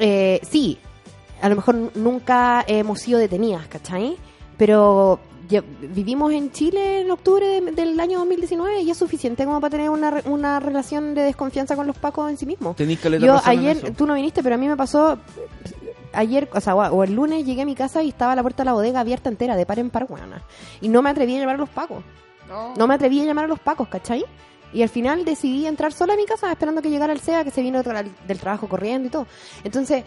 eh, sí, a lo mejor nunca hemos sido detenidas, ¿cachai? Pero ya- vivimos en Chile en octubre de- del año 2019 y es suficiente como para tener una, re- una relación de desconfianza con los pacos en sí mismos. Yo ayer, eso. tú no viniste, pero a mí me pasó ayer, o sea, o el lunes llegué a mi casa y estaba la puerta de la bodega abierta entera, de par en par, weona. Y no me atreví a llamar a los pacos. No me atreví a llamar a los pacos, ¿cachai? Y al final decidí entrar sola a mi casa esperando que llegara el SEA, que se vino del trabajo corriendo y todo. Entonces,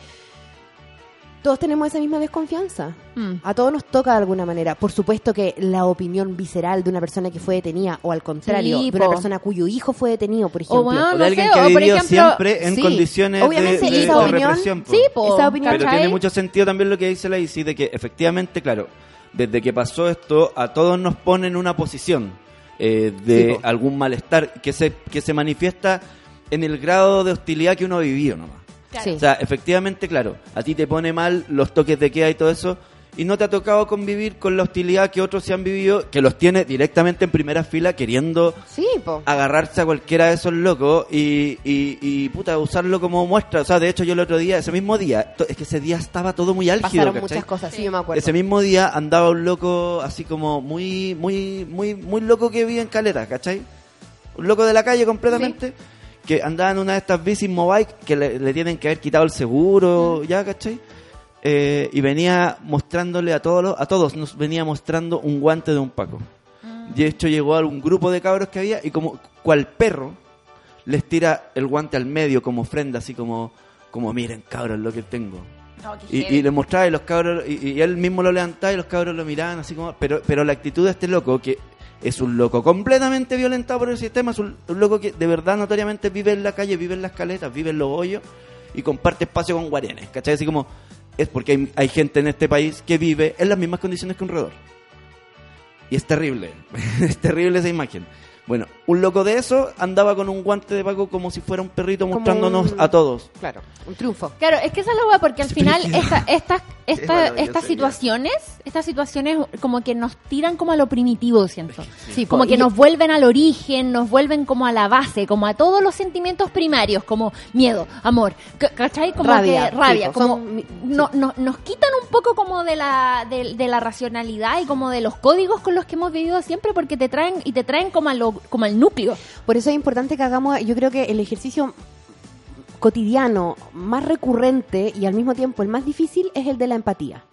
todos tenemos esa misma desconfianza. Mm. A todos nos toca de alguna manera. Por supuesto que la opinión visceral de una persona que fue detenida, o al contrario, Sí, de una po. persona cuyo hijo fue detenido, por ejemplo. bueno, O no de alguien sé, que o ha vivido ejemplo- siempre en Sí, condiciones obviamente de, de- esa de opinión- represión. po. Sí, po, Esa opinión- Pero ¿cachai? tiene mucho sentido también lo que dice la ICI de que efectivamente, claro, desde que pasó esto, a todos nos pone en una posición eh, de algún malestar que se, que se manifiesta en el grado de hostilidad que uno ha vivido nomás. O sea, efectivamente, claro, a ti te pone mal los toques de queda y todo eso, y no te ha tocado convivir con la hostilidad que otros se han vivido, que los tiene directamente en primera fila queriendo Sí, agarrarse a cualquiera de esos locos y, y, y, puta, usarlo como muestra. O sea, de hecho yo el otro día, ese mismo día, es que ese día estaba todo muy álgido, Pasaron ¿cachai? muchas cosas, sí, yo me acuerdo. Ese mismo día andaba un loco así como muy, muy, muy, muy loco que vive en Caleta, ¿cachai? Un loco de la calle completamente, que andaba en una de estas bicis Mobike que le, le tienen que haber quitado el seguro, ya, ¿cachai? Eh, y venía mostrándole a todos, a todos nos venía mostrando un guante de un Paco. De hecho llegó a un grupo de cabros que había y como cual perro les tira el guante al medio como ofrenda, así como, como miren cabros lo que tengo. Y, y le mostraba y los cabros, y, y él mismo lo levantaba y los cabros lo miraban así como, pero, pero la actitud de este loco, que es un loco completamente violentado por el sistema, es un, loco que de verdad notoriamente vive en la calle, vive en las caletas, vive en los hoyos y comparte espacio con guarenes, ¿cachai? Así como, es porque hay, hay gente en este país que vive en las mismas condiciones que un roedor. Y es terrible, (laughs) es terrible esa imagen. Bueno, un loco de eso andaba con un guante de Paco como si fuera un perrito Como mostrándonos un- a todos. Claro, un triunfo. Claro, es que esa es la hueá, porque al final esta, esta, esta, estas situaciones, estas situaciones como que nos tiran como a lo primitivo, siento. Sí, Como que nos vuelven al origen, nos vuelven como a la base, como a todos los sentimientos primarios, como miedo, amor, ca- ¿cachai? Como Rabia, que rabia, como son no, no- nos quitan un poco como de la, de, de la racionalidad y como de los códigos con los que hemos vivido siempre porque te traen y te traen como, a lo, como al núcleo. Por eso es importante que hagamos, yo creo que el ejercicio cotidiano más recurrente y al mismo tiempo el más difícil es el de la empatía.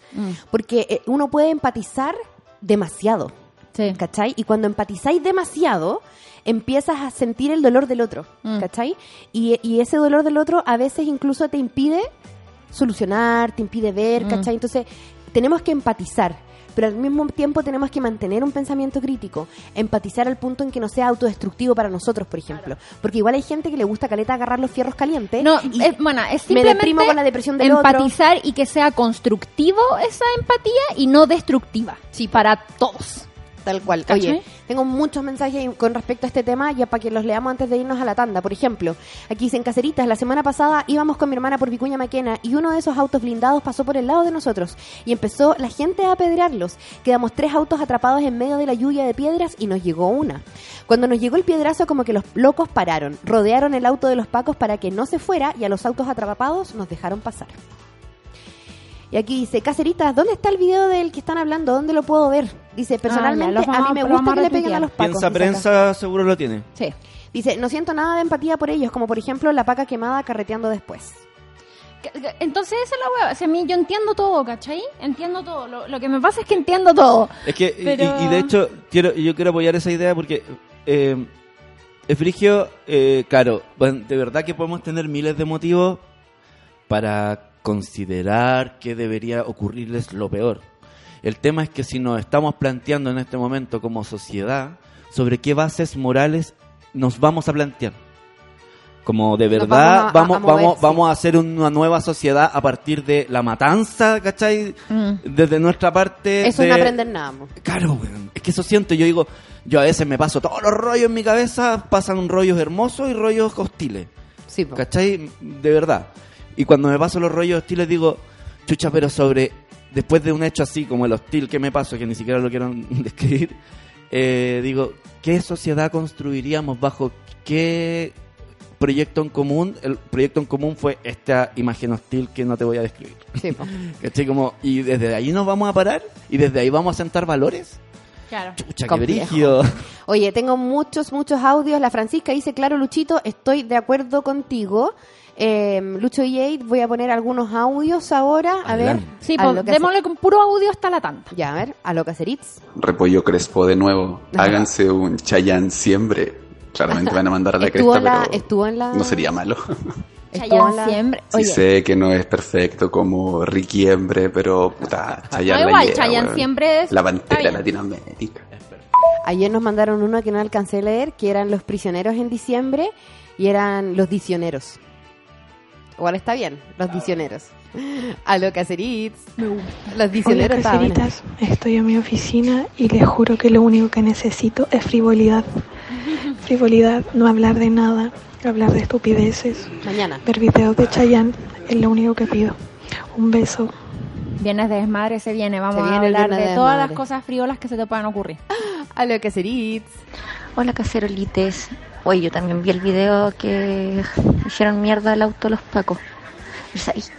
Porque eh, uno puede empatizar demasiado. Sí. ¿Cachai? Y cuando empatizáis demasiado, empiezas a sentir el dolor del otro. Mm. ¿Cachai? Y, y ese dolor del otro a veces incluso te impide solucionar, te impide ver, Mm. ¿cachai? Entonces, tenemos que empatizar. Pero al mismo tiempo tenemos que mantener un pensamiento crítico, empatizar al punto en que no sea autodestructivo para nosotros, por ejemplo. Porque igual hay gente que le gusta caleta agarrar los fierros calientes. No, y es, bueno, es me simplemente deprimo con la depresión del otro. empatizar y que sea constructivo esa empatía y no destructiva. Sí, para todos. Tal cual. ¿Cachai? Oye, tengo muchos mensajes con respecto a este tema, ya para que los leamos antes de irnos a la tanda. Por ejemplo, aquí dicen Caceritas, la semana pasada íbamos con mi hermana por Vicuña Maquena y uno de esos autos blindados pasó por el lado de nosotros y empezó la gente a apedrearlos. Quedamos tres autos atrapados en medio de la lluvia de piedras y nos llegó una. Cuando nos llegó el piedrazo, como que los locos pararon, rodearon el auto de los pacos para que no se fuera y a los autos atrapados nos dejaron pasar. Y aquí dice, Caceritas, ¿dónde está el video del que están hablando? ¿Dónde lo puedo ver? Dice, personalmente, los a vamos mí me gusta vamos a que le peguen a retuitear. los pacos. Piensa dice acá. prensa seguro lo tiene. Sí. Dice, no siento nada de empatía por ellos, como por ejemplo la paca quemada carreteando después. Entonces esa es la hueá. O sea, a mí yo entiendo todo, ¿cachai? Entiendo todo. Lo, lo que me pasa es que entiendo todo. Es que, y- Pero- y, de hecho, quiero, yo quiero apoyar esa idea porque eh, Efrigio, eh, claro, bueno, de verdad que podemos tener miles de motivos para considerar que debería ocurrirles lo peor. El tema es que si nos estamos planteando en este momento como sociedad, sobre qué bases morales nos vamos a plantear. Como de verdad vamos a- vamos, a mover, vamos, sí. vamos a hacer una nueva sociedad a partir de la matanza, ¿cachai? Desde nuestra parte. Eso de- no aprender nada. mo. Claro. Es que eso siento. Yo digo, yo a veces me paso todos los rollos en mi cabeza, pasan rollos hermosos y rollos hostiles. Sí, po. ¿Cachai? De verdad. Y cuando me paso los rollos hostiles digo, chucha, pero sobre, después de un hecho así como el hostil que me paso, que ni siquiera lo quiero (laughs) describir, eh, digo, ¿qué sociedad construiríamos bajo qué proyecto en común? El proyecto en común fue esta imagen hostil que no te voy a describir. Sí. (laughs) Como, y desde ahí nos vamos a parar y desde ahí vamos a sentar valores. Claro. Chucha, qué. Oye, tengo muchos, muchos audios. La Francisca dice, claro, Luchito, estoy de acuerdo contigo. Eh, Lucho y Jade, voy a poner algunos audios ahora. A Adelante. ver. Sí, a pues lo que démosle con puro audio hasta la tanta. Ya, a ver, a lo Caceritz. Repollo Crespo de nuevo. Háganse un Chayán siempre. Claramente van a mandar a la (laughs) Estuvo cresta, en la- pero estuvo en la- no sería malo. (laughs) La- siempre. Sí Oye, sé que no es perfecto como Riquiembre, pero puta, Chayanne No, la igual, lleva, Chayanne weón. siempre es- La bien. Latinoamérica. Ayer nos mandaron uno que no alcancé a leer, que eran los prisioneros en diciembre y eran los disioneros. Igual está bien, los disioneros. A lo Caceritz. Los Hola, disioneros está bueno. caseritas. Estoy en mi oficina y les juro que lo único que necesito es frivolidad. (laughs) Frivolidad, no hablar de nada, hablar de estupideces. Mañana. Ver videos de Chayanne es lo único que pido. Un beso. Viernes de desmadre se viene. Vamos Se a viene hablar de de todas las cosas friolas que se te puedan ocurrir. (gasps) A lo Caceritz. Hola cacerolites. Oye, yo también vi el video que hicieron mierda al auto los pacos. ¿sabes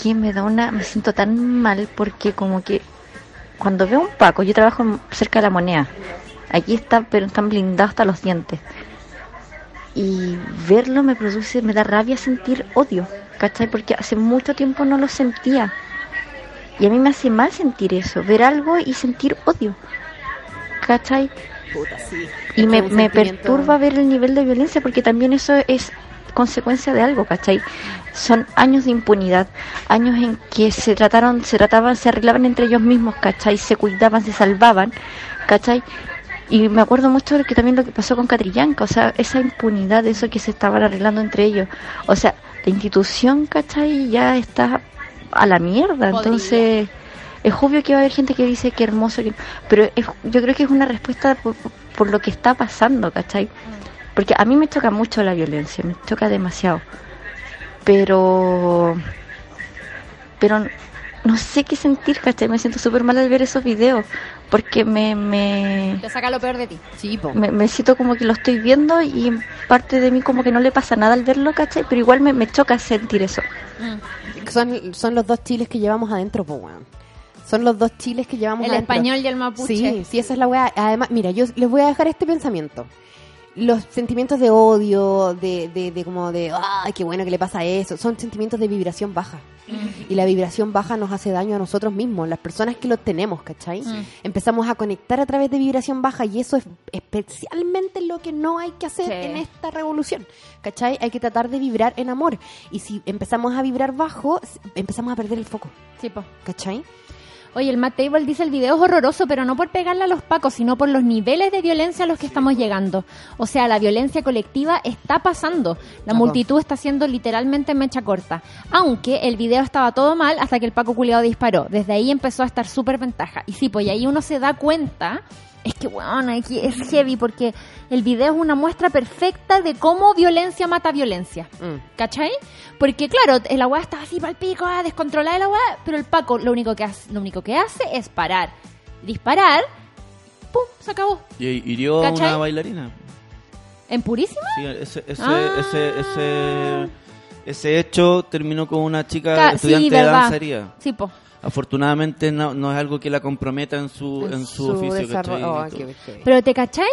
qué? Me da una... Me siento tan mal porque como que cuando veo un paco, yo trabajo cerca de la moneda. Aquí está, pero están blindados hasta los dientes. Y verlo me produce, me da rabia sentir odio, ¿cachai? Porque hace mucho tiempo no lo sentía. Y a mí me hace mal sentir eso, ver algo y sentir odio, ¿cachai? Puta, sí. Y Es me, me perturba ver el nivel de violencia porque también eso es consecuencia de algo, ¿cachai? Son años de impunidad, años en que se trataron, se trataban, se arreglaban entre ellos mismos, ¿cachai? Se cuidaban, se salvaban, ¿cachai? Y me acuerdo mucho de que también lo que pasó con Catrillanca, o sea, esa impunidad, eso que se estaban arreglando entre ellos. O sea, la institución, ¿cachai? Ya está a la mierda, entonces Es obvio que va a haber gente que dice que hermoso, que- pero es- yo creo que es una respuesta por, por lo que está pasando, ¿cachai? Porque a mí me choca mucho la violencia, me choca demasiado. Pero. Pero no sé qué sentir, ¿cachai? Me siento súper mal al ver esos videos. Porque me, me, Te saca lo peor de ti. Sí, po. me, me siento como que lo estoy viendo y parte de mí como que no le pasa nada al verlo, ¿cachai? Pero igual me, me choca sentir eso. Son, son los dos chiles que llevamos adentro, po, weón. Son los dos chiles que llevamos El adentro. español y el mapuche. Sí, sí, esa es la weá. Además, mira, yo les voy a dejar este pensamiento. Los sentimientos de odio, de, de, de como de, ay, qué bueno que le pasa eso, son sentimientos de vibración baja. Y la vibración baja nos hace daño a nosotros mismos, las personas que lo tenemos, ¿cachai? Mm. Empezamos a conectar a través de vibración baja y eso es especialmente lo que no hay que hacer Sí. en esta revolución, ¿cachai? Hay que tratar de vibrar en amor. Y si empezamos a vibrar bajo, empezamos a perder el foco, Sí, po. ¿cachai? Oye, el Matt Table dice el video es horroroso, pero no por pegarle a los pacos, sino por los niveles de violencia a los que estamos llegando. O sea, la violencia colectiva está pasando. La multitud está siendo literalmente mecha corta. Aunque el video estaba todo mal hasta que el Paco culiado disparó. Desde ahí empezó a estar súper ventaja. Y sí, pues y ahí uno se da cuenta. Es que, bueno, es heavy porque el video es una muestra perfecta de cómo violencia mata violencia. ¿Cachai? Porque claro, la weá está así para el pico, ah, descontrolada la weá, pero el Paco lo único que hace, lo único que hace es parar. Disparar, pum, se acabó. Y hirió a una bailarina. ¿En purísima? Sí, ese, ese, Ah. ese, ese, ese hecho terminó con una chica Ca- estudiante sí, de dancería. Sí, po. Afortunadamente no, no es algo que la comprometa en su, en su, oficio. Oh, qué- qué- Pero te cachai?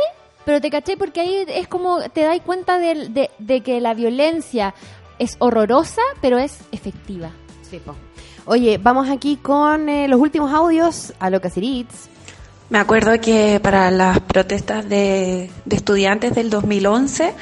Pero te cachai porque ahí es como te das cuenta del- de, de que la violencia es horrorosa, pero es efectiva. Sí, po. Oye, vamos aquí con eh, los últimos audios a lo Caceritz. Me acuerdo que para las protestas de, de estudiantes del 2011,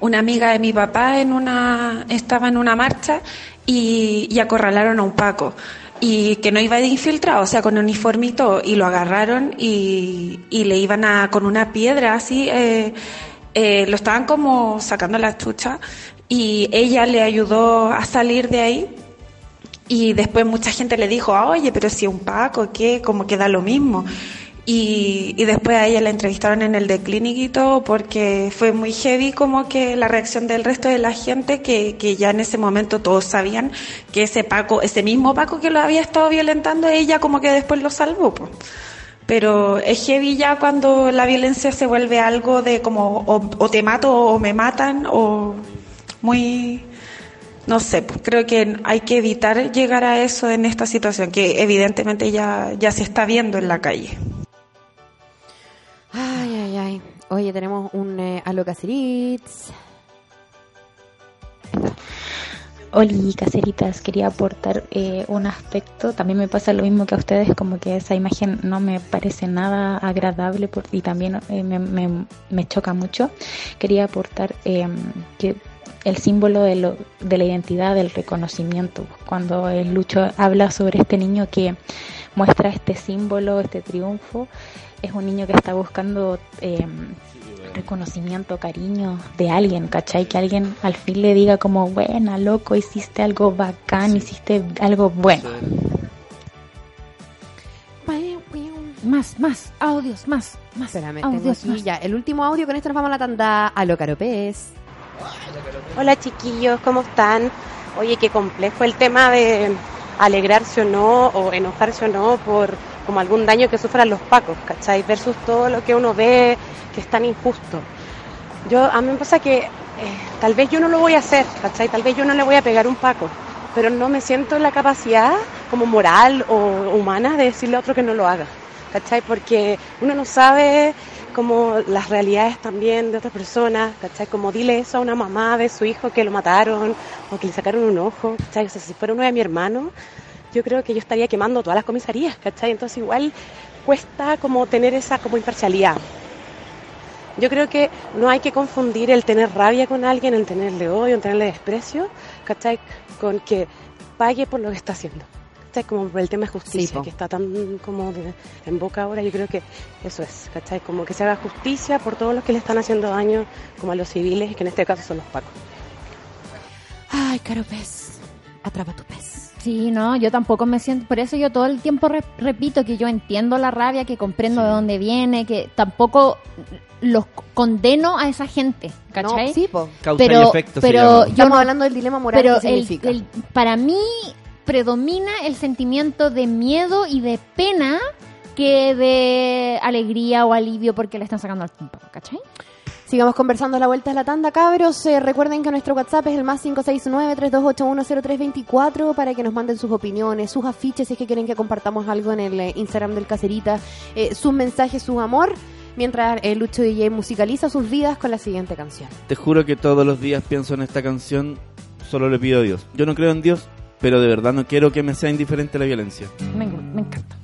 una amiga de mi papá en una, estaba en una marcha y, y acorralaron a un Paco. Y que no iba de infiltrado, o sea, con uniforme y y lo agarraron y, y le iban a, con una piedra así, eh, eh, lo estaban como sacando la chucha y ella le ayudó a salir de ahí y después mucha gente le dijo, "Ah, oye, pero si es un Paco, ¿qué? Como que da lo mismo. Y, y después a ella la entrevistaron en el de Clinic y todo porque fue muy heavy como que la reacción del resto de la gente que, que ya en ese momento todos sabían que ese Paco, ese mismo Paco que lo había estado violentando, ella como que después lo salvó. po. Pero es heavy ya cuando la violencia se vuelve algo de como o, o te mato o me matan o muy no sé, pues creo que hay que evitar llegar a eso en esta situación, que evidentemente ya, ya se está viendo en la calle. Ay, ay, ay. Oye, tenemos un eh, a lo Caceritz. Oli, caseritas, quería aportar eh, un aspecto. También me pasa lo mismo que a ustedes, como que esa imagen no me parece nada agradable y también eh, me, me- me choca mucho. Quería aportar eh, que el símbolo de, lo- de la identidad, del reconocimiento, cuando el Lucho habla sobre este niño que muestra este símbolo, este triunfo, es un niño que está buscando eh, reconocimiento, cariño de alguien, ¿cachai? Que alguien al fin le diga como, buena, loco, hiciste algo bacán, hiciste algo bueno. Más, más, audios, más, más. Espérame, tengo audios, aquí más. ya el último audio. Con esto nos vamos a la tanda a lo Caropés. Hola chiquillos, ¿cómo están? Oye, qué complejo el tema de alegrarse o no, o enojarse o no por como algún daño que sufran los pacos, ¿cachai? Versus todo lo que uno ve que es tan injusto. Yo, a mí me pasa que eh, tal vez yo no lo voy a hacer, ¿cachai? Tal vez yo no le voy a pegar un paco, pero no me siento en la capacidad como moral o humana de decirle a otro que no lo haga, ¿cachai? Porque uno no sabe como las realidades también de otras personas, ¿cachai? Como dile eso a una mamá de su hijo que lo mataron o que le sacaron un ojo, ¿cachai? Si fuera uno de mi hermano, yo creo que yo estaría quemando todas las comisarías, ¿cachai? Entonces igual cuesta como tener esa como imparcialidad. Yo creo que no hay que confundir el tener rabia con alguien, el tenerle odio, el tenerle desprecio, ¿cachai? Con que pague por lo que está haciendo. ¿Cachai? Como por el tema de justicia, que está tan como de- en boca ahora, yo creo que eso es, ¿cachai? Como que se haga justicia por todos los que le están haciendo daño, como a los civiles, que en este caso son los pacos. Ay, Caropés. Atrapa tu pez. Sí, no, yo tampoco me siento, por eso yo todo el tiempo re- repito que yo entiendo la rabia, que comprendo de dónde viene, que tampoco los condeno a esa gente, ¿cachai? No, sí, po. Causa y pero, efecto se pero yo Estamos no- hablando del dilema moral pero que el- significa. el- para mí predomina el sentimiento de miedo y de pena que de alegría o alivio porque le están sacando al tiempo, ¿cachai? Sigamos conversando a la vuelta de la tanda, cabros. Eh, recuerden que nuestro WhatsApp es el más 569-3281-0324 para que nos manden sus opiniones, sus afiches, si es que quieren que compartamos algo en el eh, Instagram del Cacerita, eh, sus mensajes, su amor, mientras eh, Lucho DJ musicaliza sus vidas con la siguiente canción. Te juro que todos los días pienso en esta canción, solo le pido a Dios. Yo no creo en Dios, pero de verdad no quiero que me sea indiferente la violencia. Me, me encanta.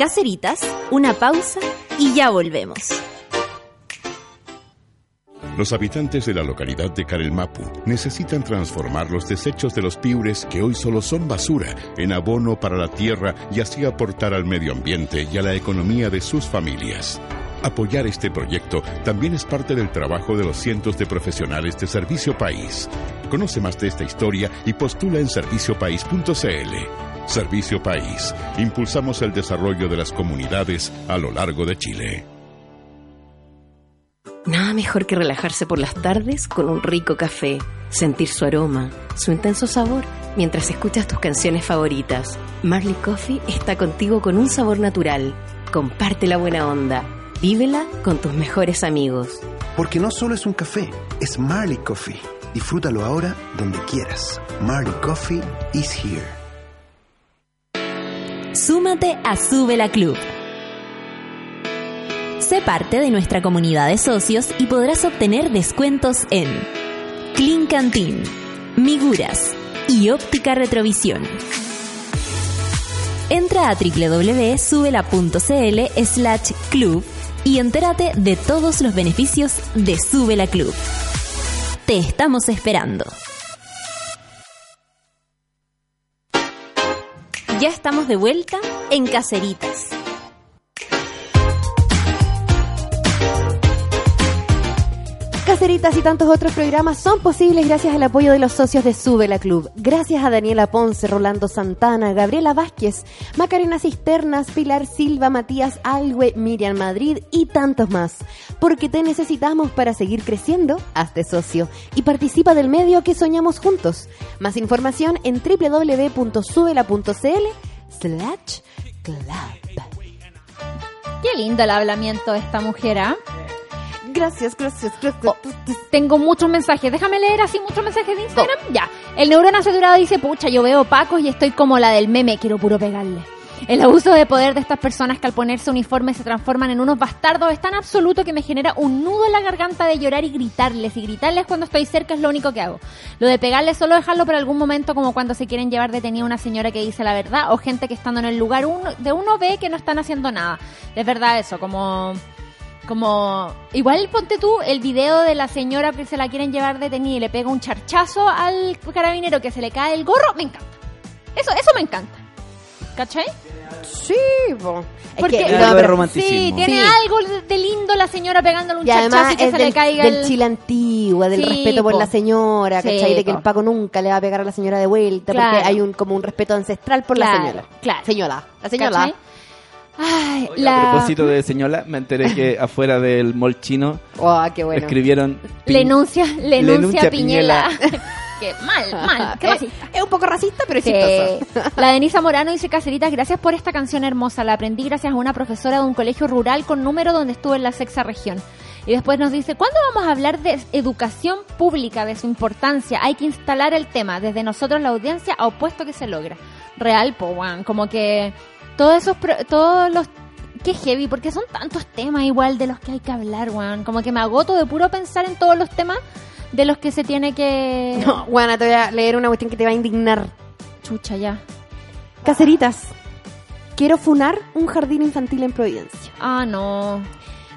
En Caseritas, una pausa y ya volvemos. Los habitantes de la localidad de Carelmapu necesitan transformar los desechos de los piures que hoy solo son basura en abono para la tierra y así aportar al medio ambiente y a la economía de sus familias. Apoyar este proyecto también es parte del trabajo de los cientos de profesionales de Servicio País. Conoce más de esta historia y postula en serviciopaís.cl. Servicio País. Impulsamos el desarrollo de las comunidades a lo largo de Chile. Nada mejor que relajarse por las tardes con un rico café, sentir su aroma, su intenso sabor, mientras escuchas tus canciones favoritas. Marley Coffee está contigo con un sabor natural. Comparte la buena onda. Vívela con tus mejores amigos. Porque no solo es un café, es Marley Coffee. Disfrútalo ahora donde quieras. Marley Coffee is here. Súmate a Sube la Club. Sé parte de nuestra comunidad de socios y podrás obtener descuentos en Clean Canteen, Miguras y Óptica Retrovisión. Entra a www.subela.cl slash club y entérate de todos los beneficios de Sube la Club. Te estamos esperando. Ya estamos de vuelta en Caseritas. Y tantos otros programas son posibles gracias al apoyo de los socios de Sube la Club. Gracias a Daniela Ponce, Rolando Santana, Gabriela Vázquez, Macarena Cisternas, Pilar Silva, Matías Algue, Miriam Madrid y tantos más. Porque te necesitamos para seguir creciendo, hazte socio y participa del medio que soñamos juntos. Más información en www.subela.cl slash club. Qué lindo el hablamiento de esta mujer, ¿ah? Gracias, gracias, gracias. Oh, tengo muchos mensajes. Déjame leer así muchos mensajes de Instagram. Ya. El neurona saturado dice, pucha, yo veo pacos y estoy como la del meme, quiero puro pegarle. El abuso de poder de estas personas que al ponerse uniforme se transforman en unos bastardos es tan absoluto que me genera un nudo en la garganta de llorar y gritarles. Y gritarles cuando estoy cerca es lo único que hago. Lo de pegarles solo dejarlo por algún momento como cuando se quieren llevar detenida una señora que dice la verdad o gente que estando en el lugar uno, de uno ve que no están haciendo nada. Es verdad eso, como como igual ponte tú el video de la señora que se la quieren llevar detenida y le pega un charchazo al carabinero que se le cae el gorro, me encanta. Eso, eso me encanta. ¿Cachai? Sí. Es Porque que- Algo no, de pero- romanticismo. Sí, tiene Sí. algo de lindo la señora pegándole un Y además charchazo y que es se del, le caiga del el Chile antigua, del Sí, respeto por po. la señora, Sí, ¿cachai? De que po. el Paco nunca le va a pegar a la señora de vuelta, Claro. porque hay un como un respeto ancestral por la señora. claro. Señora, la señora. ¿Cachai? Ay, Oye, la... A propósito de señora, me enteré que (laughs) afuera del mall chino Oh, qué bueno. escribieron... Le Pi- enuncia, le Le enuncia enuncia a Piñela. Piñela. (laughs) que mal, mal, qué Eh, racista. Es un poco racista, pero es Sí. chistoso. La Denisa Morano dice, Caseritas, gracias por esta canción hermosa. La aprendí gracias a una profesora de un colegio rural con número donde estuve en la sexta región. Y después nos dice, ¿cuándo vamos a hablar de educación pública, de su importancia? Hay que instalar el tema, desde nosotros la audiencia, a opuesto que se logra. Real, po. Como que todos esos, todos los... Qué heavy, porque son tantos temas igual de los que hay que hablar, weón. Como que me agoto de puro pensar en todos los temas de los que se tiene que... (laughs) No, Juana, te voy a leer una cuestión que te va a indignar. Chucha, ya. Caseritas, quiero funar un jardín infantil en Providencia. Ah, no.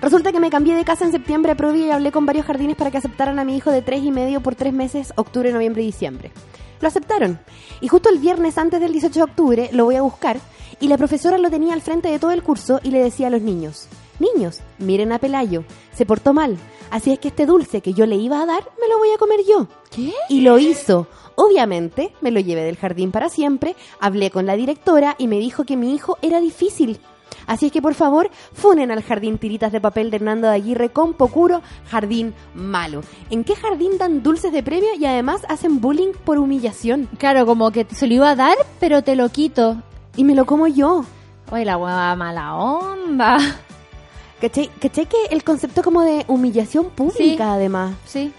Resulta que me cambié de casa en septiembre a Provi y hablé con varios jardines para que aceptaran a mi hijo de tres y medio por tres meses, octubre, noviembre y diciembre. Lo aceptaron. Y justo el viernes antes del 18 de octubre lo voy a buscar y la profesora lo tenía al frente de todo el curso y le decía a los niños, niños, miren a Pelayo, se portó mal, así es que este dulce que yo le iba a dar me lo voy a comer yo. ¿Qué? Y lo hizo. Obviamente, me lo llevé del jardín para siempre, hablé con la directora y me dijo que mi hijo era difícil. Así es que por favor, funen al jardín tiritas de papel de Hernando de Aguirre con Pocuro, jardín malo. ¿En qué jardín dan dulces de premio y además hacen bullying por humillación? Claro, como que se lo iba a dar, pero te lo quito. Y me lo como yo. Oye, la hueva mala onda. ¿Cachai? ¿Cachai que el concepto como de humillación pública Sí. además? Sí.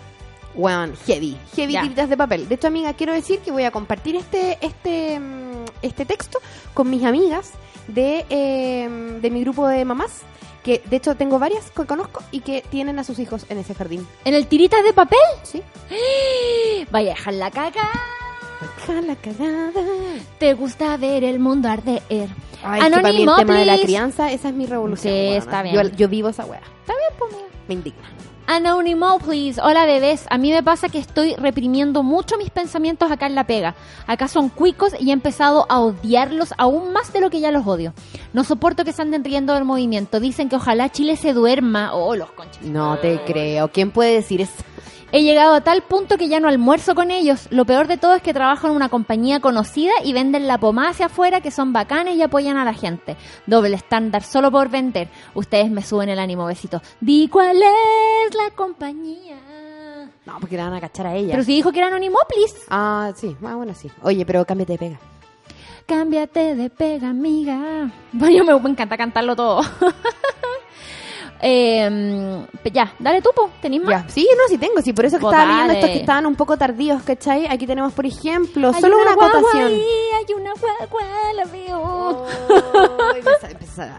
Weón, heavy, heavy Ya. tiritas de papel. De hecho, amiga, quiero decir que voy a compartir este, este, mm, este texto con mis amigas de, eh, de mi grupo de mamás, que de hecho tengo varias que conozco y que tienen a sus hijos en ese jardín. ¿En el tiritas de papel? Sí. (gasps) Vaya a dejar la caca. Deja la cagada. Te gusta ver el mundo arder. Ay, que para mí el Anónimo, tema de la crianza, esa es mi revolución. Sí, está bien. Yo, yo vivo esa wea. Está bien, pues. Me indigna. Anónimo, please. Hola, bebés. A mí me pasa que estoy reprimiendo mucho mis pensamientos acá en la pega. Acá son cuicos y he empezado a odiarlos aún más de lo que ya los odio. No soporto que se anden riendo del movimiento. Dicen que ojalá Chile se duerma. Oh, los conchas. No te creo. ¿Quién puede decir eso? He llegado a tal punto que ya no almuerzo con ellos. Lo peor de todo es que trabajo en una compañía conocida y venden la pomada hacia afuera que son bacanes y apoyan a la gente. Doble estándar solo por vender. Ustedes me suben el ánimo, besitos. Di cuál es la compañía. No, porque la van a cachar a ella. Pero si dijo que era anónimo, please. Ah, sí. Ah, bueno, sí. Oye, pero cámbiate de pega. Cámbiate de pega, amiga. (laughs) Bueno, me, me encanta cantarlo todo. (laughs) Eh, ya, dale tú, po. ¿Tenís más? Ya. Sí, no, sí tengo. Sí, por eso que Pues estaba leyendo dale. estos que estaban un poco tardíos, ¿cachai? Aquí tenemos, por ejemplo, Hay solo una, guagua acotación. ahí, hay una guagua, la veo. empieza,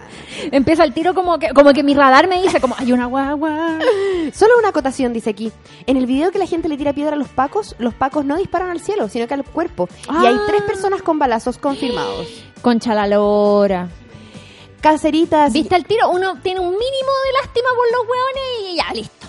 Empieza el tiro como que, como que mi radar me dice, como, hay una guagua. (laughs) Solo una acotación, dice aquí. En el video que la gente le tira piedra a los pacos, los pacos no disparan al cielo, sino que al cuerpo. Y hay Ah. tres personas con balazos confirmados. (gasps) Concha la lora. Caceritas. ¿Viste el tiro? Uno tiene un mínimo de lástima por los hueones y ya, listo.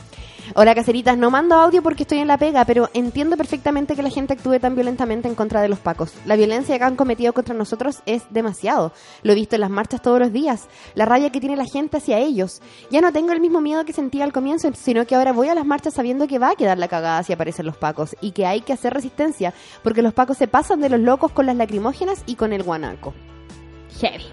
Hola, caseritas. No mando audio porque estoy en la pega, pero entiendo perfectamente que la gente actúe tan violentamente en contra de los pacos. La violencia que han cometido contra nosotros es demasiado. Lo he visto en las marchas todos los días. La rabia que tiene la gente hacia ellos. Ya no tengo el mismo miedo que sentía al comienzo, sino que ahora voy a las marchas sabiendo que va a quedar la cagada si aparecen los pacos y que hay que hacer resistencia, porque los pacos se pasan de los locos con las lacrimógenas y con el guanaco. Heavy.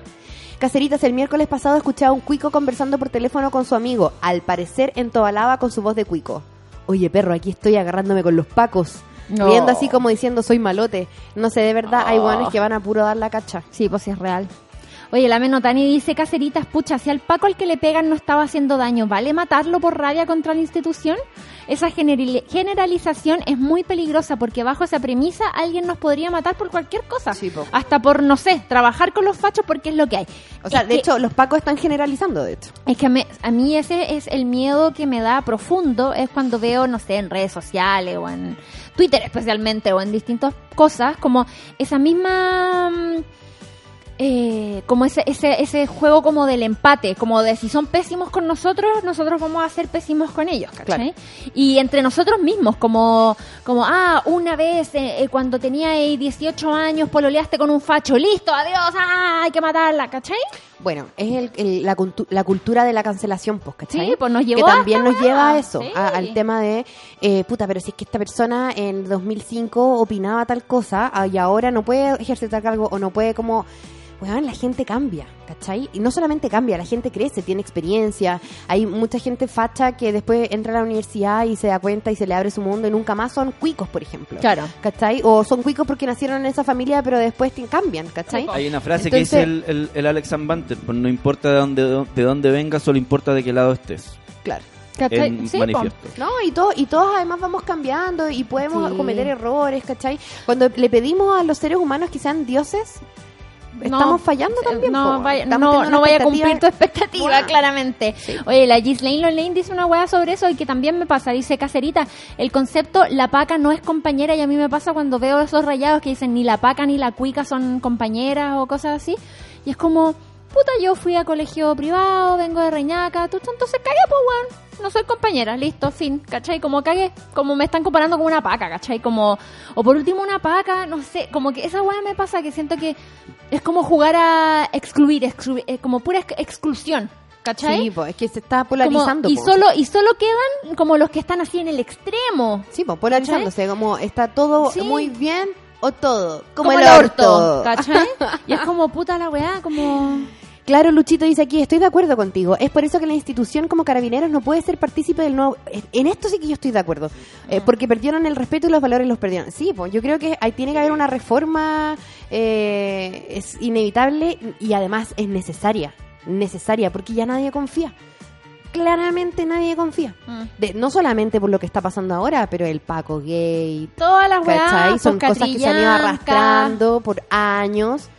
Caseritas, el miércoles pasado escuchaba a un cuico conversando por teléfono con su amigo, al parecer en Tobalaba con su voz de cuico. Oye, perro, aquí estoy agarrándome con los pacos. No. Riendo así como diciendo, soy malote. No sé, de verdad, hay guanes que van a puro dar la cacha. Sí, pues es real. Oye, la Menotani dice, Caceritas, pucha, si al Paco al que le pegan no estaba haciendo daño, ¿vale matarlo por rabia contra la institución? Esa generali- generalización es muy peligrosa porque bajo esa premisa alguien nos podría matar por cualquier cosa. Hasta por, no sé, trabajar con los fachos porque es lo que hay. O sea, Es de que- hecho, los pacos están generalizando, de hecho. Es que a mí ese es el miedo que me da profundo, es cuando veo, no sé, en redes sociales o en Twitter especialmente o en distintas cosas, como esa misma... mm, eh, como ese, ese, ese juego como del empate, como de si son pésimos con nosotros, nosotros vamos a ser pésimos con ellos, ¿cachai? Y entre nosotros mismos, como, como ah, una vez eh, eh, cuando tenía eh, 18 años pololeaste con un facho, listo, adiós, ah, hay que matarla, ¿cachai? Bueno, es el, el- la, cultu- la cultura de la cancelación, pues, ¿cachai? Sí, pues nos Que llevó también nos lleva a eso, sí. a- al tema de, eh, puta, pero si es que esta persona en 2005 opinaba tal cosa ah, y ahora no puede ejercer cargo o no puede como... Weón, la gente cambia, ¿cachai? Y no solamente cambia, la gente crece, tiene experiencia. Hay mucha gente facha que después entra a la universidad y se da cuenta y se le abre su mundo y nunca más son cuicos, por ejemplo. Claro. ¿Cachai? O son cuicos porque nacieron en esa familia pero después te- cambian, ¿cachai? Hay una frase Entonces- que dice el, el, el Alex Ambanter, pues no importa de dónde, de dónde vengas, solo importa de qué lado estés. Claro. En manifiesto. No, y, todo, y todos además vamos cambiando y podemos Sí. cometer errores, ¿cachai? Cuando le pedimos a los seres humanos que sean dioses, estamos fallando también. No, vaya, no, no vaya a cumplir tu expectativa- claramente. Oye, la Gislaine Lane dice una weá sobre eso y que también me pasa. Dice, Cacerita, el concepto la paca no es compañera y a mí me pasa cuando veo esos rayados que dicen ni la paca ni la cuica son compañeras o cosas así. Y es como, puta, yo fui a colegio privado, vengo de Reñaca, tú entonces cagué, pues. No soy compañera, listo, fin, ¿cachai? Como cagué, como me están comparando con una paca, ¿cachai? Como, o por último una paca, no sé, como que esa weá me pasa que siento que es como jugar a excluir, excluir eh, como pura ex- exclusión, ¿cachai? Sí, pues es que se está polarizando. Como- y po. solo y solo quedan como los que están así en el extremo. Sí, pues polarizándose, como está todo Sí. muy bien o todo. Como, Como, el orto, orto. ¿cachai? (laughs) y es como puta la weá, como... Claro, Luchito dice aquí, estoy de acuerdo contigo. Es por eso que la institución como carabineros no puede ser partícipe del nuevo... En- esto sí que yo estoy de acuerdo. Eh, porque perdieron el respeto y los valores los perdieron. Sí, pues yo creo que ahí tiene que haber una reforma, eh, es inevitable y además es necesaria. Necesaria, porque ya nadie confía. Claramente nadie confía. Mm. De- no solamente por lo que está pasando ahora, pero el Paco gay, Todas las weas. Son pues, cosas que se han ido arrastrando por años.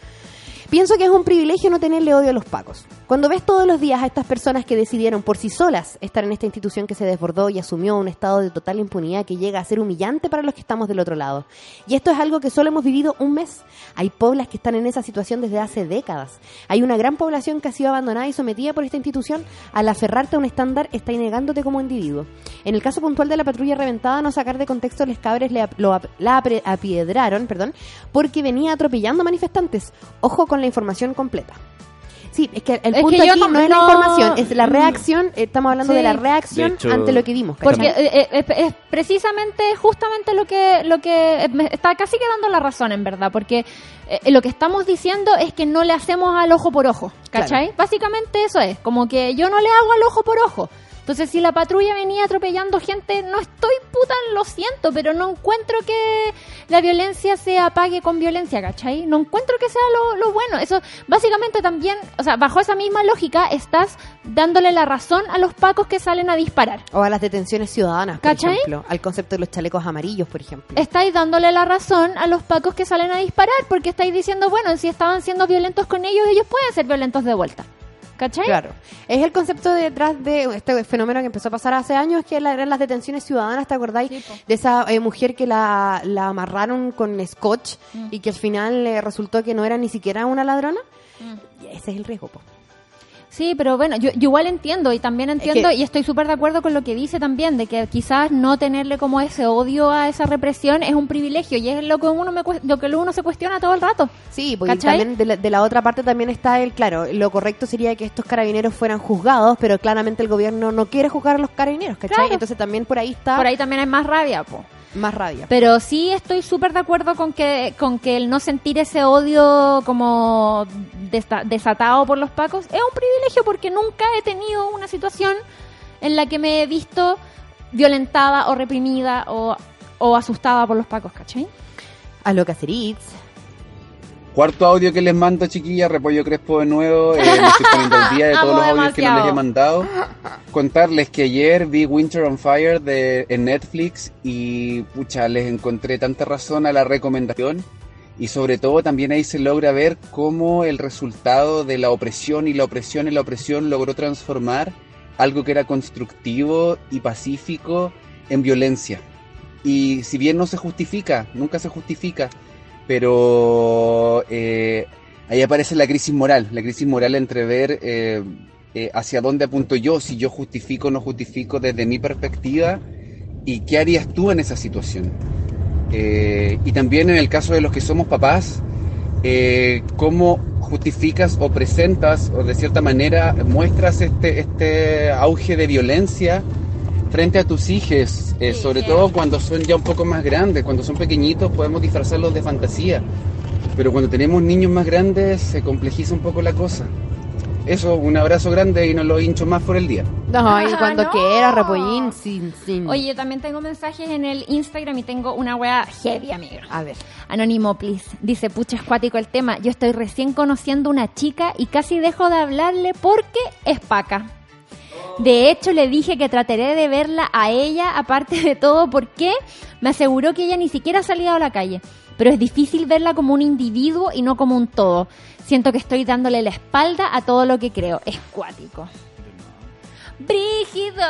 Pienso que es un privilegio no tenerle odio a los pacos. Cuando ves todos los días a estas personas que decidieron por sí solas estar en esta institución que se desbordó y asumió un estado de total impunidad que llega a ser humillante para los que estamos del otro lado. Y esto es algo que solo hemos vivido un mes. Hay poblas que están en esa situación desde hace décadas. Hay una gran población que ha sido abandonada y sometida por esta institución. Al aferrarte a un estándar, está negándote como individuo. En el caso puntual de la patrulla reventada, no sacar de contexto, les cabres le ap- lo ap- la apiedraron, perdón, porque venía atropellando manifestantes. Ojo con la información completa. Sí, es que el Es punto que yo aquí no- no, es la información, es la reacción, eh, estamos hablando Sí. de la reacción De hecho- ante lo que vimos. Porque ¿cachai? eh, eh, es, es precisamente, justamente lo que, lo que me está casi quedando la razón, en verdad, porque eh, lo que estamos diciendo es que no le hacemos al ojo por ojo, ¿cachai? Básicamente eso es, como que yo no le hago al ojo por ojo. Entonces, si la patrulla venía atropellando gente, no estoy puta, lo siento, pero no encuentro que la violencia se apague con violencia, ¿cachai? No encuentro que sea lo, lo bueno. Eso, básicamente también, o sea, bajo esa misma lógica, estás dándole la razón a los pacos que salen a disparar. O a las detenciones ciudadanas, por ¿Cachai? ejemplo. Al concepto de los chalecos amarillos, por ejemplo. estáis dándole la razón a los pacos que salen a disparar, porque estáis diciendo, bueno, si estaban siendo violentos con ellos, ellos pueden ser violentos de vuelta. ¿Cachai? Claro. Es el concepto detrás de este fenómeno que empezó a pasar hace años, que eran las detenciones ciudadanas, ¿te acordáis? de esa eh, mujer que la, la amarraron con scotch Mm. y que al final eh, resultó que no era ni siquiera una ladrona. Mm. Y ese es el riesgo, po. Sí, pero bueno, yo, yo igual entiendo y también entiendo que- y estoy súper de acuerdo con lo que dice también, de que quizás no tenerle como ese odio a esa represión es un privilegio y es lo que uno, me, lo que uno se cuestiona todo el rato. Sí, porque también de la, de la otra parte también está el, claro, lo correcto sería que estos carabineros fueran juzgados, pero claramente el gobierno no quiere juzgar a los carabineros, ¿cachai? Claro. Entonces también por ahí está... Por ahí también hay más rabia, po. Más rabia. Pero sí estoy súper de acuerdo con que, con que el no sentir ese odio como desta- desatado por los pacos es un privilegio porque nunca he tenido una situación en la que me he visto violentada o reprimida o, o asustada por los pacos, ¿cachai? A lo Caceritz. Cuarto audio que les mando, chiquilla, Repollo Crespo de nuevo. eh, me estoy (laughs) poniendo al día de todos Amo los audios que no les he mandado. Contarles que ayer vi Winter on Fire de, en Netflix y, pucha, les encontré tanta razón a la recomendación. Y sobre todo también ahí se logra ver cómo el resultado de la opresión y la opresión y la opresión logró transformar algo que era constructivo y pacífico en violencia. Y si bien no se justifica, nunca se justifica, pero eh, ahí aparece la crisis moral, la crisis moral entre ver eh, eh, hacia dónde apunto yo, si yo justifico o no justifico desde mi perspectiva y qué harías tú en esa situación. Y también en el caso de los que somos papás, cómo justificas o presentas o de cierta manera muestras este, este auge de violencia frente a tus hijos, eh, sobre todo cuando son ya un poco más grandes, cuando son pequeñitos podemos disfrazarlos de fantasía, pero cuando tenemos niños más grandes se complejiza un poco la cosa. Eso, un abrazo grande y no lo hincho más por el día. No, y Ah, cuando no. quiera, Repollín, sin, sin... Oye, yo también tengo mensajes en el Instagram y tengo una wea heavy, amigo. A ver. Anónimo, please. Dice, pucha, es cuático el tema. Yo estoy recién conociendo una chica y casi dejo de hablarle porque es paca. De hecho, le dije que trataré de verla a ella, aparte de todo, porque me aseguró que ella ni siquiera ha salido a la calle. Pero es difícil verla como un individuo y no como un todo. Siento que estoy dándole la espalda a todo lo que creo. Es cuático. ¡Brígido!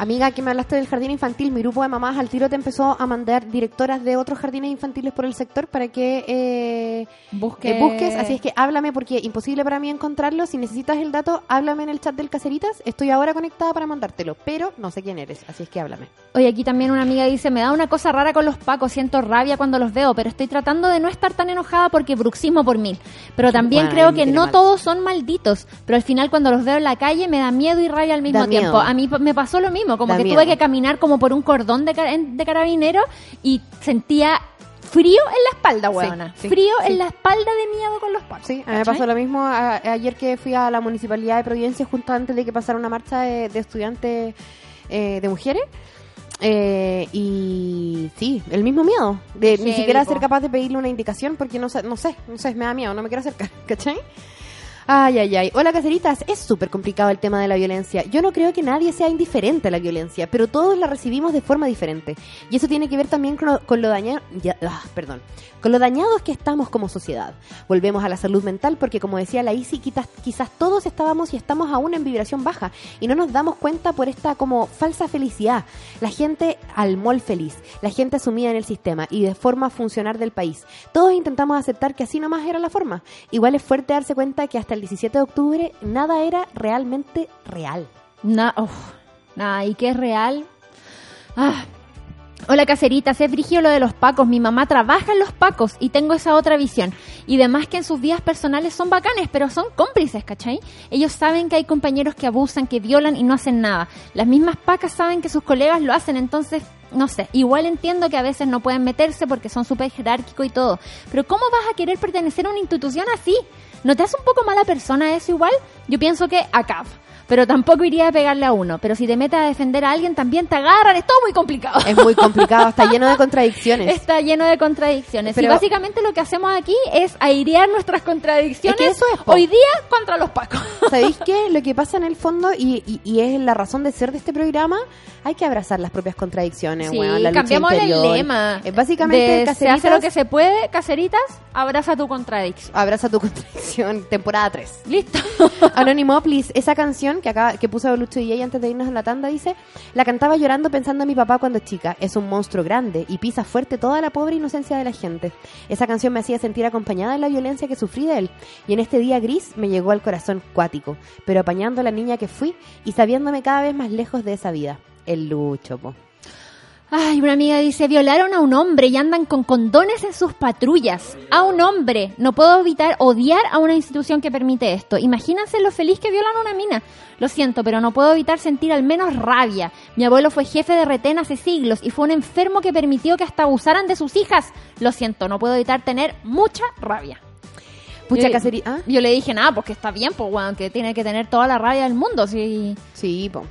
Amiga, que me hablaste del jardín infantil, mi grupo de mamás al tiro te empezó a mandar directoras de otros jardines infantiles por el sector para que eh, Busque- eh, busques. Así es que háblame porque imposible para mí encontrarlo. Si necesitas el dato, háblame en el chat del Caceritas. Estoy ahora conectada para mandártelo, pero no sé quién eres, así es que háblame. Oye, aquí también una amiga dice, me da una cosa rara con los pacos, siento rabia cuando los veo, pero estoy tratando de no estar tan enojada porque bruxismo por mil. Pero también creo que no mal. todos son malditos, pero al final cuando los veo en la calle me da miedo y rabia al mismo Da miedo. tiempo. A mí me pasó lo mismo, como Da que miedo. tuve que caminar como por un cordón de, de carabineros y sentía frío en la espalda, huevona. sí, frío sí. en la espalda de miedo con los pacos. Sí, a mí me pasó lo mismo a- ayer que fui a la municipalidad de Providencia justo antes de que pasara una marcha de, de estudiantes eh, de mujeres. Eh, y sí, el mismo miedo de ni siquiera ser capaz de pedirle una indicación porque no sé, no sé, no sé, me da miedo, no me quiero acercar, (laughs) ¿cachai? Ay, ay, ay. Hola, caseritas. Es súper complicado el tema de la violencia. Yo no creo que nadie sea indiferente a la violencia, pero todos la recibimos de forma diferente. Y eso tiene que ver también con lo, con lo daña- ya- ah, perdón, con lo dañados que estamos como sociedad. Volvemos a la salud mental porque, como decía la Isi, quizás, quizás todos estábamos y estamos aún en vibración baja y no nos damos cuenta por esta como falsa felicidad. La gente al mol feliz, la gente asumida en el sistema y de forma funcionar del país. Todos intentamos aceptar que así nomás era la forma. Igual es fuerte darse cuenta que hasta el 17 de octubre nada era realmente real. Na- uf, nada, ¿y qué es real? Ah. Hola caseritas, es frigio lo de los pacos. Mi mamá trabaja en los pacos y tengo esa otra visión. Y demás que en sus vidas personales son bacanes, pero son cómplices, ¿cachai? Ellos saben que hay compañeros que abusan, que violan y no hacen nada. Las mismas pacas saben que sus colegas lo hacen, entonces, no sé. Igual entiendo que a veces no pueden meterse porque son súper jerárquicos y todo. Pero ¿cómo vas a querer pertenecer a una institución así? ¿No te hace un poco mala persona eso igual? Yo pienso que acá. Pero tampoco iría a pegarle a uno. Pero si te metes a defender a alguien, también te agarran. Es todo muy complicado. Es muy complicado, está lleno de (laughs) contradicciones. Está lleno de contradicciones. Pero- y básicamente lo que hacemos aquí es airear nuestras contradicciones Es que eso es, hoy día contra los pacos. (laughs) ¿Sabéis qué? Lo que pasa en el fondo, y, y- y es la razón de ser de este programa, hay que abrazar las propias contradicciones, Sí, weón, la lucha cambiamos el lema. Eh, Básicamente, De se hace lo que se puede, caseritas, abraza tu contradicción. abraza tu contradicción, temporada 3. Listo. (laughs) Anónimo, please. Esa canción que acaba, que puso Lucho DJ antes de irnos a la tanda dice: La cantaba llorando pensando en mi papá cuando chica. Es un monstruo grande y pisa fuerte toda la pobre inocencia de la gente. Esa canción me hacía sentir acompañada en la violencia que sufrí de él. Y en este día gris me llegó al corazón cuático, pero apañando a la niña que fui y sabiéndome cada vez más lejos de esa vida. El Lucho, po. Ay, una amiga dice, violaron a un hombre y andan con condones en sus patrullas. A un hombre. No puedo evitar odiar a una institución que permite esto. Imagínense lo feliz que violan a una mina. Lo siento, pero no puedo evitar sentir al menos rabia. Mi abuelo fue jefe de retén hace siglos y fue un enfermo que permitió que hasta abusaran de sus hijas. Lo siento, no puedo evitar tener mucha rabia. Pucha, Yo- ¿ah? Yo le dije, nada, pues que está bien, pues, weón, que tiene que tener toda la rabia del mundo, sí. Sí, po.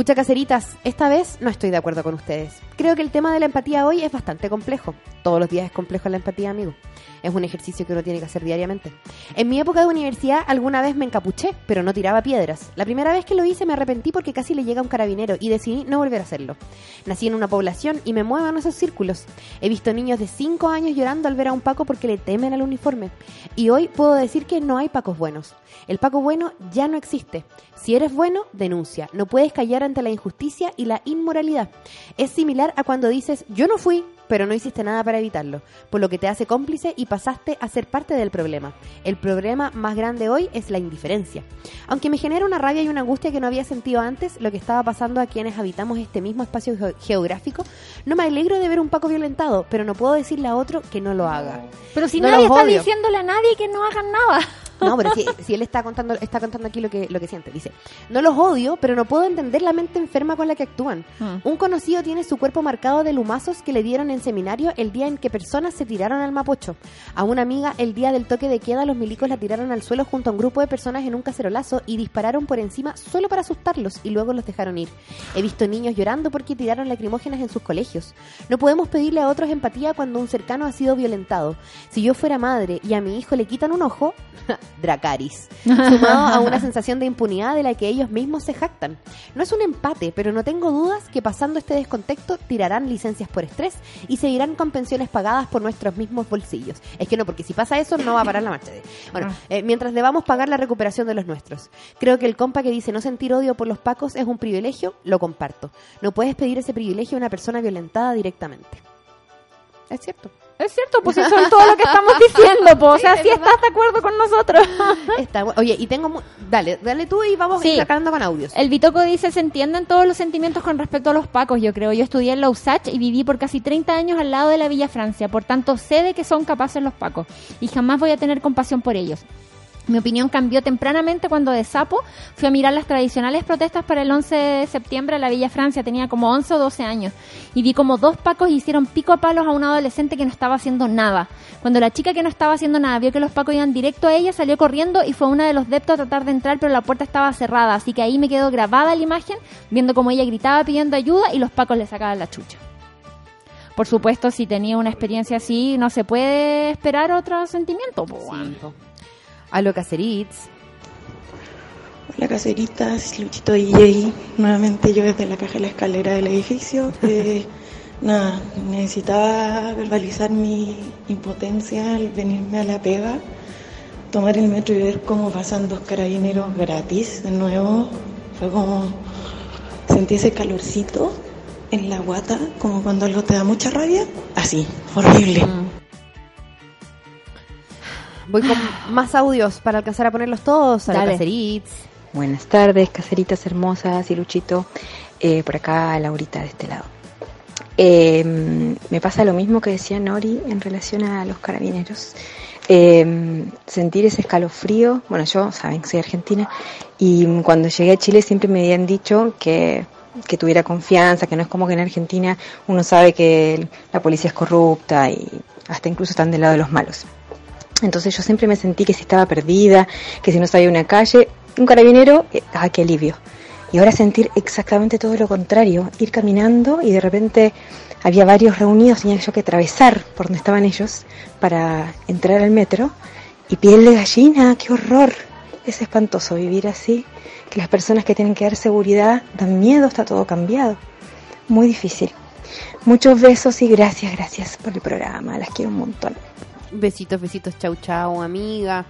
Pucha caseritas, esta vez no estoy de acuerdo con ustedes. Creo que el tema de la empatía hoy es bastante complejo. Todos los días es complejo la empatía, amigo. Es un ejercicio que uno tiene que hacer diariamente. En mi época de universidad alguna vez me encapuché, pero no tiraba piedras. La primera vez que lo hice me arrepentí porque casi le llega un carabinero y decidí no volver a hacerlo. Nací en una población y me muevo en esos círculos. He visto niños de 5 años llorando al ver a un Paco porque le temen al uniforme. Y hoy puedo decir que no hay Pacos buenos. El Paco bueno ya no existe. Si eres bueno, denuncia. No puedes callar ante la injusticia y la inmoralidad. Es similar a cuando dices, yo no fui, pero no hiciste nada para evitarlo, por lo que te hace cómplice y pasaste a ser parte del problema. El problema más grande hoy es la indiferencia. Aunque me genera una rabia y una angustia que no había sentido antes, lo que estaba pasando a quienes habitamos este mismo espacio ge- geográfico, no me alegro de ver un Paco violentado, pero no puedo decirle a otro que no lo haga. Pero si No nadie está odio. diciéndole a nadie que no hagan nada. No, pero si, si él está contando, está contando aquí lo que, lo que siente. Dice, no los odio, pero no puedo entender la mente enferma con la que actúan. Mm. Un conocido tiene su cuerpo marcado de lumazos que le dieron en seminario el día en que personas se tiraron al mapocho. A una amiga, el día del toque de queda, los milicos la tiraron al suelo junto a un grupo de personas en un cacerolazo y dispararon por encima solo para asustarlos y luego los dejaron ir. He visto niños llorando porque tiraron lacrimógenas en sus colegios. No podemos pedirle a otros empatía cuando un cercano ha sido violentado. Si yo fuera madre y a mi hijo le quitan un ojo, Dracaris. (laughs) Sumado a una sensación de impunidad de la que ellos mismos se jactan. No es un empate, pero no tengo dudas que pasando este descontexto tirarán licencias por estrés y seguirán con pensiones pagadas por nuestros mismos bolsillos. Es que no, porque si pasa eso no va a parar la marcha. de- Bueno, eh, mientras debamos pagar la recuperación de los nuestros. Creo que el compa que dice no sentir odio por los pacos es un privilegio, lo comparto. No puedes pedir ese privilegio a una persona violentada directamente. Es cierto. Es cierto, pues eso (laughs) es todo lo que estamos diciendo, pues. O sea, si estás de acuerdo con nosotros. (laughs) Está Oye, y tengo... mu- Dale, dale tú y vamos Sí. intercalando con audios. El Bitoco dice, se entienden todos los sentimientos con respecto a los pacos, yo creo. Yo estudié en la USACH y viví por casi 30 años al lado de la Villa Francia, por tanto sé de que son capaces los pacos y jamás voy a tener compasión por ellos. Mi opinión cambió tempranamente cuando de sapo fui a mirar las tradicionales protestas para el 11 de septiembre a la Villa Francia. Tenía como 11 o 12 años y vi como dos pacos hicieron pico a palos a un adolescente que no estaba haciendo nada. Cuando la chica que no estaba haciendo nada vio que los pacos iban directo a ella, salió corriendo y fue una de los deptos a tratar de entrar, pero la puerta estaba cerrada. Así que ahí me quedó grabada la imagen, viendo como ella gritaba pidiendo ayuda y los pacos le sacaban la chucha. Por supuesto, si tenía una experiencia así, no se puede esperar otro sentimiento. Aló, Cacerits. Hola caseritas, Luchito DJ, nuevamente yo desde la caja de la escalera del edificio. Eh, (laughs) nada, necesitaba verbalizar mi impotencia al venirme a la pega, tomar el metro y ver cómo pasan dos carabineros gratis de nuevo. Fue como sentí ese calorcito en la guata, como cuando algo te da mucha rabia. Así, horrible. Voy con (sighs) más audios para alcanzar a ponerlos todos. Dale. Buenas tardes, caseritas hermosas y Luchito. Eh, por acá, Laurita de este lado. Eh, me pasa lo mismo que decía Nori en relación a los carabineros. Eh, sentir ese escalofrío. Bueno, yo, saben, soy argentina. Y cuando llegué a Chile siempre me habían dicho que, que tuviera confianza, que no es como que en Argentina uno sabe que la policía es corrupta y hasta incluso están del lado de los malos. Entonces yo siempre me sentí que si estaba perdida, que si no sabía una calle, un carabinero, eh, ¡ah, qué alivio! Y ahora sentir exactamente todo lo contrario, ir caminando y de repente había varios reunidos, tenía yo que atravesar por donde estaban ellos para entrar al metro y piel de gallina, qué horror. Es espantoso vivir así, que las personas que tienen que dar seguridad dan miedo, está todo cambiado. Muy difícil. Muchos besos y gracias, gracias por el programa, las quiero un montón. Besitos, besitos, chau, chau, amiga.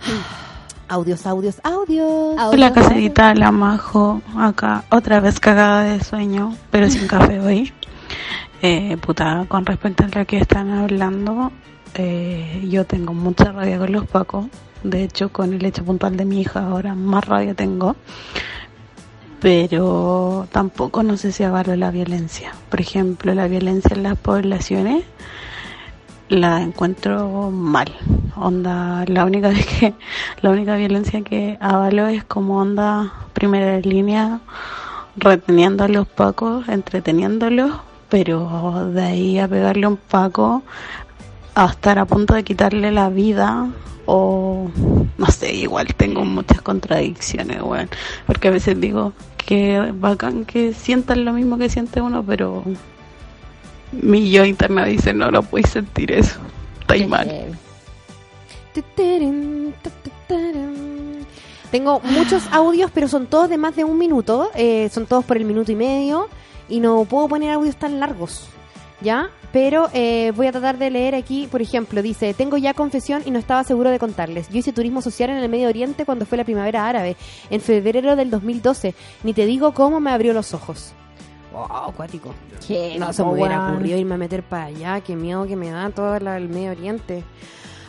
(sighs) Audios, audios, audios. Hola caserita, la majo, acá otra vez cagada de sueño, pero sin (laughs) café hoy. Eh, puta, con respecto a lo que están hablando, eh, yo tengo mucha rabia con los pacos. De hecho, con el hecho puntual de mi hija ahora más rabia tengo. Pero tampoco no sé si avalo la violencia. Por ejemplo, la violencia en las poblaciones la encuentro mal. Onda, la única que, la única violencia que avalo es como onda primera línea, reteniendo a los pacos, entreteniéndolos, pero de ahí a pegarle un paco, a estar a punto de quitarle la vida, o no sé, igual tengo muchas contradicciones, weón. Porque a veces digo que bacán que sientan lo mismo que siente uno, pero mi yo interna dice, no, no puedes sentir eso. Está mal. Tengo muchos audios, pero son todos de más de un minuto. eh, son todos por el minuto y medio. Y no puedo poner audios tan largos. ¿Ya? Pero eh, voy a tratar de leer aquí, por ejemplo, dice, tengo ya confesión y no estaba seguro de contarles. Yo hice turismo social en el Medio Oriente cuando fue la primavera árabe, en febrero del 2012. Ni te digo cómo me abrió los ojos. Wow, acuático. No se me hubiera ocurrido irme a meter para allá. Qué miedo que me da todo la- el Medio Oriente.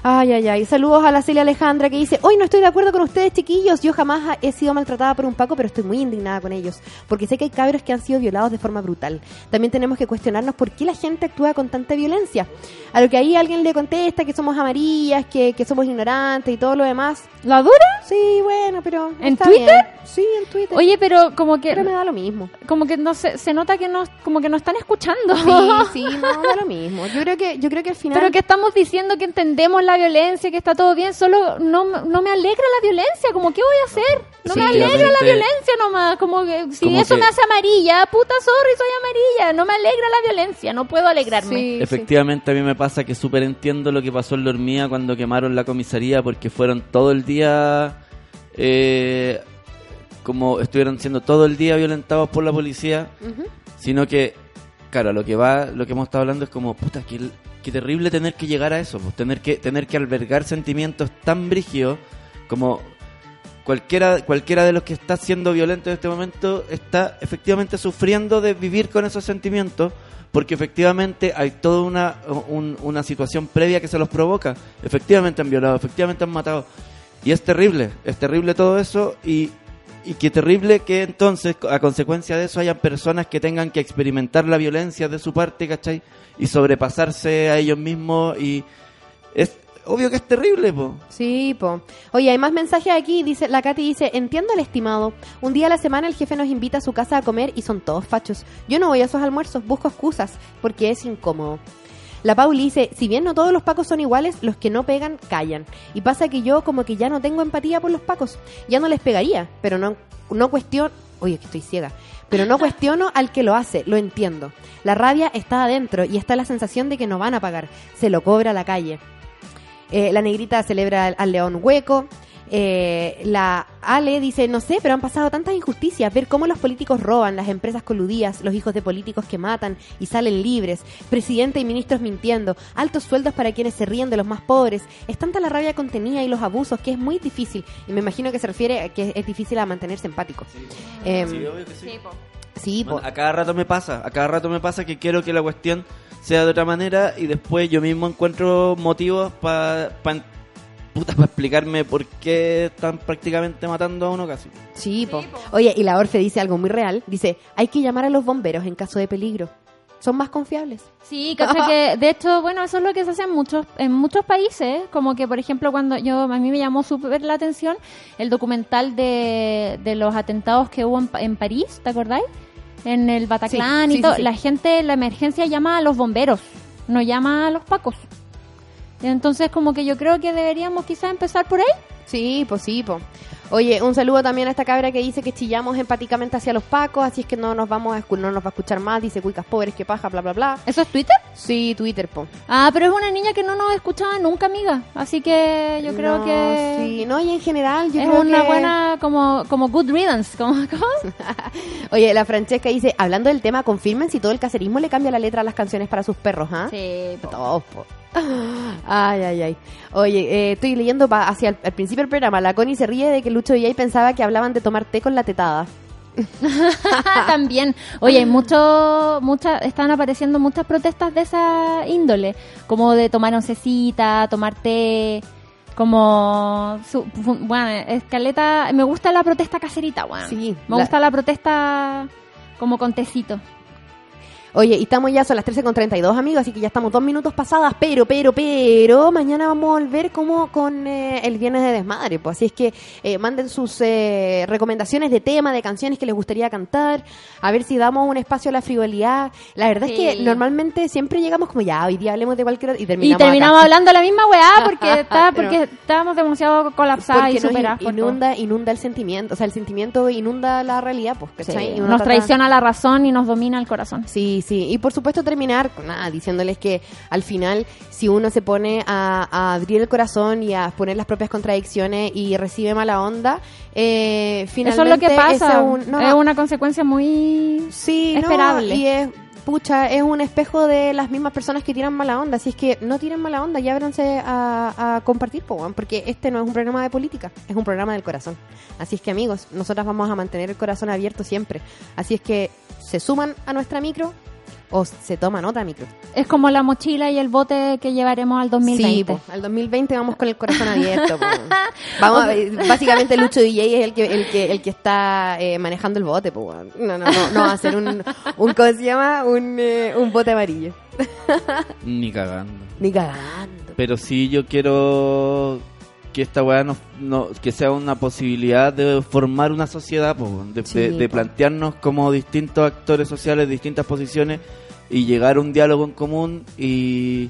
Ay, ay, ay. Saludos a la Celia Alejandra que dice, hoy no estoy de acuerdo con ustedes, chiquillos. Yo jamás he sido maltratada por un Paco, pero estoy muy indignada con ellos. Porque sé que hay cabros que han sido violados de forma brutal. También tenemos que cuestionarnos por qué la gente actúa con tanta violencia. A lo que ahí alguien le contesta que somos amarillas, que, que somos ignorantes y todo lo demás. ¿La dura? Sí, bueno, pero... ¿En está Twitter? bien. Sí, en Twitter. Oye, pero como que... Pero me da lo mismo. Como que no se, se nota que no, como que no están escuchando. Sí, sí, (laughs) no, da lo mismo. Yo creo que, yo creo que al final... Pero que estamos diciendo que entendemos la violencia, que está todo bien, solo no, no me alegra la violencia, como ¿qué voy a hacer? No Sí, me alegra la violencia nomás, como que si Como eso que- me hace amarilla, puta sorry, soy amarilla, no me alegra la violencia, no puedo alegrarme. Efectivamente, a mí me pasa que súper entiendo lo que pasó en la hormiga cuando quemaron la comisaría porque fueron todo el día, eh, como estuvieron siendo todo el día violentados por la policía, sino que, claro, lo que va, lo que hemos estado hablando es como, puta, qué, qué terrible tener que llegar a eso, pues, tener que tener que albergar sentimientos tan brígidos como cualquiera cualquiera de los que está siendo violento en este momento está efectivamente sufriendo de vivir con esos sentimientos porque efectivamente hay toda una, un- una situación previa que se los provoca. Efectivamente han violado, efectivamente han matado. Y es terrible, es terrible todo eso y, y qué terrible que entonces a consecuencia de eso hayan personas que tengan que experimentar la violencia de su parte, ¿cachai? Y sobrepasarse a ellos mismos y es obvio que es terrible, po. Sí, po. Oye, hay más mensajes aquí. Dice, la Katy dice, entiendo al estimado. Un día a la semana el jefe nos invita a su casa a comer y son todos fachos. Yo no voy a esos almuerzos, busco excusas, porque es incómodo. La Pauli dice, si bien no todos los pacos son iguales, los que no pegan callan. Y pasa que yo como que ya no tengo empatía por los pacos. Ya no les pegaría, pero no, no cuestiono... Oye, que estoy ciega. Pero no (laughs) cuestiono al que lo hace, lo entiendo. La rabia está adentro y está la sensación de que no van a pagar. Se lo cobra la calle. Eh, la negrita celebra al, al león hueco. Eh, la Ale dice, no sé, pero han pasado tantas injusticias. Ver cómo los políticos roban, las empresas coludidas, los hijos de políticos que matan y salen libres, presidente y ministros mintiendo, altos sueldos para quienes se ríen de los más pobres. Es tanta la rabia contenida y los abusos que es muy difícil. Y me imagino que se refiere a que es difícil a mantenerse empático. Em, Sí, obvio que sí. sí, po. Bueno, a cada rato me pasa, a cada rato me pasa que quiero que la cuestión sea de otra manera y después yo mismo encuentro motivos para puta (laughs) para explicarme por qué están prácticamente matando a uno casi. Sí, po. Oye, y la Orfe dice algo muy real. Dice, hay que llamar a los bomberos en caso de peligro. Son más confiables. Sí, cacha que (laughs) de hecho, bueno, eso es lo que se hace en muchos en muchos países, como que por ejemplo cuando yo a mí me llamó súper la atención el documental de, de los atentados que hubo en, Pa- en París, ¿te acordáis? En el Bataclan Sí, y sí, todo, sí, sí. la gente, la emergencia llama a los bomberos, no llama a los pacos. Entonces como que yo creo que deberíamos quizás empezar por ahí. Sí, pues sí, po. Oye, un saludo también a esta cabra que dice que chillamos empáticamente hacia los pacos, así es que no nos vamos a no nos va a escuchar más, dice cuicas pobres, que paja, bla bla bla. ¿Eso es Twitter? Sí, Twitter, po. Ah, pero es una niña que no nos escuchaba nunca, amiga. Así que yo creo No, que sí, no, y en general yo es creo una que- buena como como good riddance, como. (laughs) (laughs) Oye, la Francesca dice, hablando del tema, confirmen si todo el caserismo le cambia la letra a las canciones para sus perros, ¿ah? Sí, Todos, po. (laughs) Ay, ay, ay. Oye, eh, estoy leyendo pa- hacia el, al principio del programa. La Connie se ríe de que Lucho y Jay pensaba que hablaban de tomar té con la tetada. (laughs) También. Oye, hay mucho, muchas, están apareciendo muchas protestas de esa índole, como de tomar oncecita, tomar té, como, su- bueno, escaleta, me gusta la protesta caserita, bueno. Sí, Me la- gusta la protesta como con tecito. Oye, y estamos ya, son las 13.32, amigos, así que ya estamos dos minutos pasadas, pero, pero, pero, mañana vamos a volver como con eh, el Viernes de Desmadre, pues así es que eh, manden sus eh, recomendaciones de tema, de canciones que les gustaría cantar, a ver si damos un espacio a la frivolidad. La verdad Sí. es que normalmente siempre llegamos como ya, hoy día hablemos de cualquier y Y terminamos terminamos acá. hablando la misma weá (laughs) porque, está, porque estábamos demasiado colapsadas Porque y todo. inunda, inunda el sentimiento, o sea, el sentimiento inunda la realidad, pues, ¿cachai? Sí, Y uno Nos trata- traiciona la razón y nos domina el corazón. Sí, sí. Y por supuesto terminar, nada, diciéndoles que al final, si uno se pone a, a abrir el corazón y a poner las propias contradicciones y recibe mala onda, eh, finalmente Eso es lo que pasa. es un- no, es una consecuencia muy sí, no, esperable. y es, pucha, es un espejo de las mismas personas que tiran mala onda. Así es que no tiren mala onda y ábranse a, a compartir, porque este no es un programa de política, es un programa del corazón. Así es que amigos, nosotras vamos a mantener el corazón abierto siempre. Así es que se suman a nuestra micro o se toman otra micro. Es como la mochila y el bote que llevaremos al 2020. Sí, po, al 2020 vamos con el corazón (laughs) abierto. po. Vamos, a ver, básicamente Lucho DJ es el que el que el que está eh, manejando el bote, po, weón. No, no, no, no va a ser un, un ¿cómo se llama? Un, eh, un bote amarillo. Ni cagando. Ni cagando. Pero sí yo quiero que esta weá no, no- que sea una posibilidad de formar una sociedad, po, de, Sí, de- de po. plantearnos como distintos actores sociales, distintas posiciones y llegar a un diálogo en común y,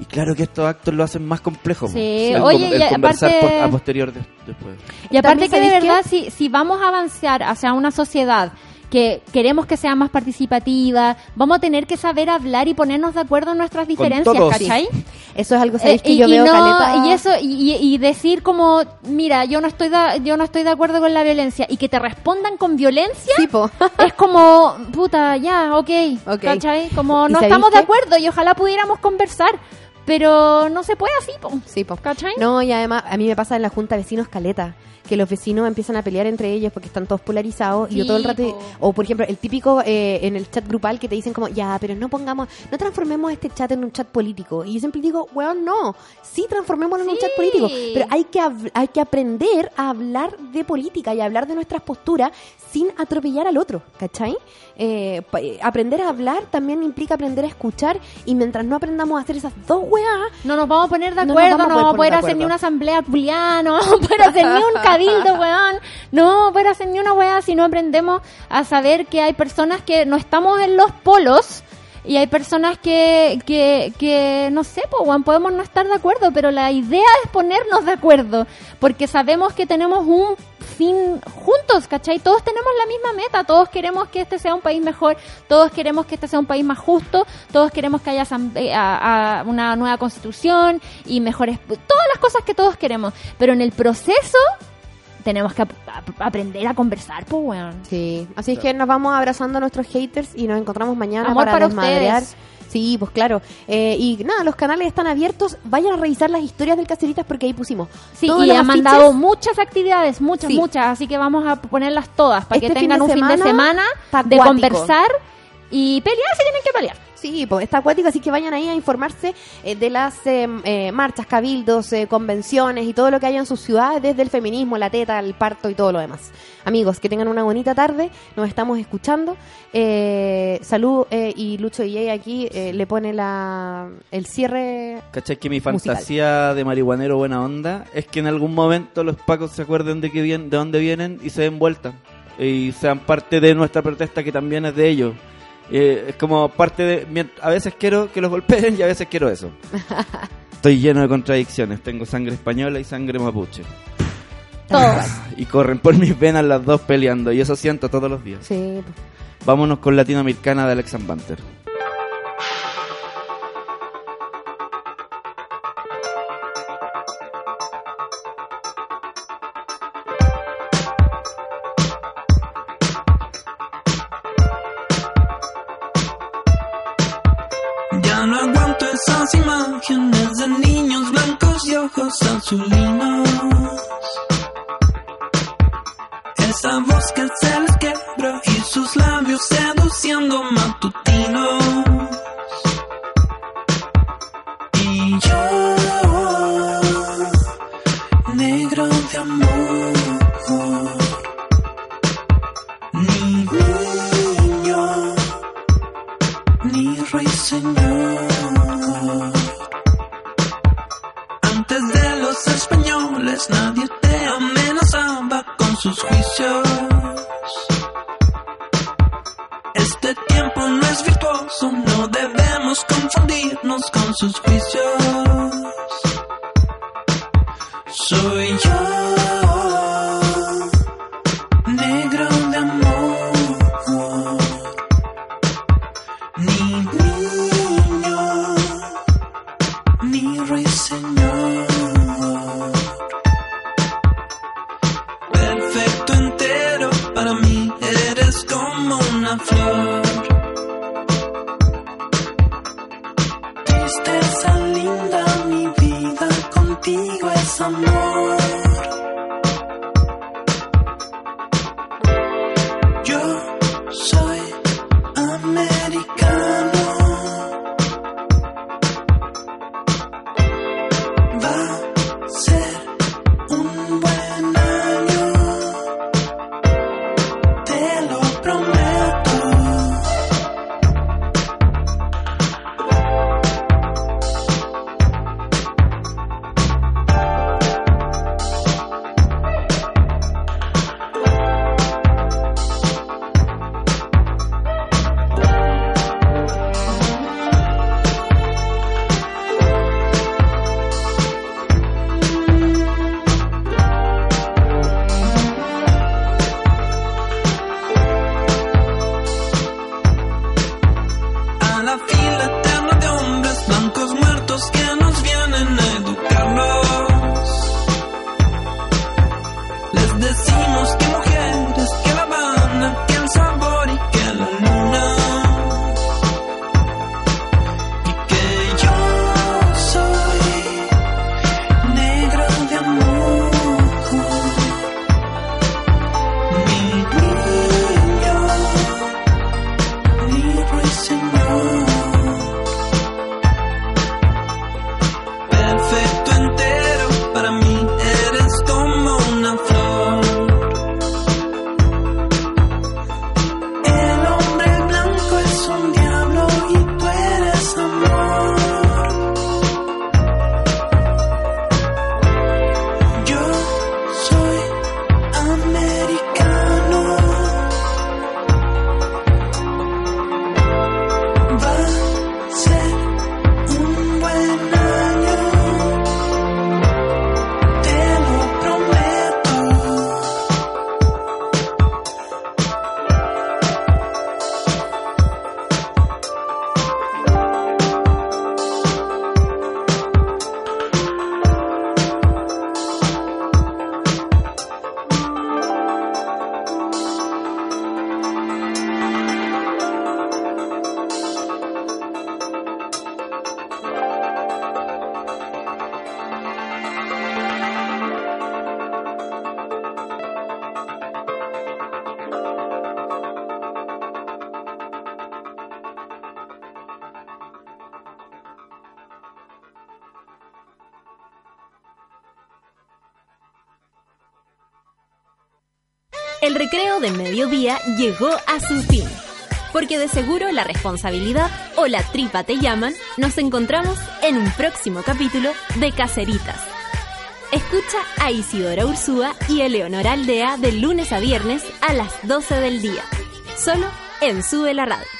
y claro que estos actos lo hacen más complejo. po. Sí, el, oye, el y conversar aparte- por- a posterior de- después. Y aparte que de ¿sabéis verdad, si, si vamos a avanzar hacia una sociedad que queremos que sea más participativa, vamos a tener que saber hablar y ponernos de acuerdo en nuestras diferencias, todos. ¿cachai? Eso es algo ¿sabéis Eh, que y, yo y veo no- caleta. y eso y, y decir como mira yo no estoy de, yo no estoy de acuerdo con la violencia y que te respondan con violencia (laughs) es como puta ya ok, Ok. ¿cachai? como ¿Y no estamos de acuerdo y ojalá pudiéramos conversar pero no se puede así po. Sí, po. ¿cachai? No, y además a mí me pasa en la junta vecinos caleta que los vecinos empiezan a pelear entre ellos porque están todos polarizados y yo Sí, todo el rato po. o por ejemplo el típico eh, en el chat grupal que te dicen como ya pero no pongamos no transformemos este chat en un chat político y yo siempre digo weón no sí transformémoslo en un chat político pero hay que hay que aprender a hablar de política y a hablar de nuestras posturas sin atropellar al otro ¿cachai? Eh, eh, aprender a hablar también implica aprender a escuchar y mientras no aprendamos a hacer esas dos weas no nos vamos a poner de acuerdo, no vamos a vamos a poder poder hacer ni una asamblea culiana, no vamos a poder hacer ni un cabildo, (laughs) weón. No vamos a poder hacer ni una weá si no aprendemos a saber que hay personas que no estamos en los polos y hay personas que, que, que no sé, pues, weón, podemos no estar de acuerdo, pero la idea es ponernos de acuerdo, porque sabemos que tenemos un fin juntos, ¿cachai? Todos tenemos la misma meta, todos queremos que este sea un país mejor, todos queremos que este sea un país más justo, todos queremos que haya a una nueva constitución y mejores, todas las cosas que todos queremos, pero en el proceso tenemos que ap- ap- aprender a conversar, pues, weón. Sí, así es que nos vamos abrazando a nuestros haters y nos encontramos mañana Amor para, para desmadrear. Sí, pues claro. Eh, y nada, los canales están abiertos. Vayan a revisar las historias del Caceritas porque ahí pusimos. Sí, todos y han mandado muchas actividades, muchas, Sí. muchas, así que vamos a ponerlas todas para Este que fin tengan un fin de semana de acuático. conversar y pelear si tienen que pelear. Sí, pues está acuático, así que vayan ahí a informarse eh, de las eh, eh, marchas, cabildos, eh, convenciones y todo lo que haya en sus ciudades, desde el feminismo, la teta, el parto y todo lo demás. Amigos, que tengan una bonita tarde, nos estamos escuchando. Eh, salud eh, y Lucho DJ aquí eh, le pone la, el cierre. ¿Cachai? Que mi Musical. fantasía de marihuanero buena onda es que en algún momento los pacos se acuerden de que de dónde vienen y se den vuelta. Y sean parte de nuestra protesta que también es de ellos. Eh, es como parte de... A veces quiero que los golpeen (laughs) y a veces quiero eso. Estoy lleno de contradicciones. Tengo sangre española y sangre mapuche. Todos. (laughs) Y corren por mis venas las dos peleando. Y eso siento todos los días. Sí. Vámonos con Latinoamericana de Alex Banter. Ojos azulinos. Llegó a su fin. Porque de seguro la responsabilidad o la tripa te llaman, nos encontramos en un próximo capítulo de Caceritas. Escucha a Isidora Ursúa y Eleonora Aldea de lunes a viernes a las 12 del día. Solo en Sube la Radio.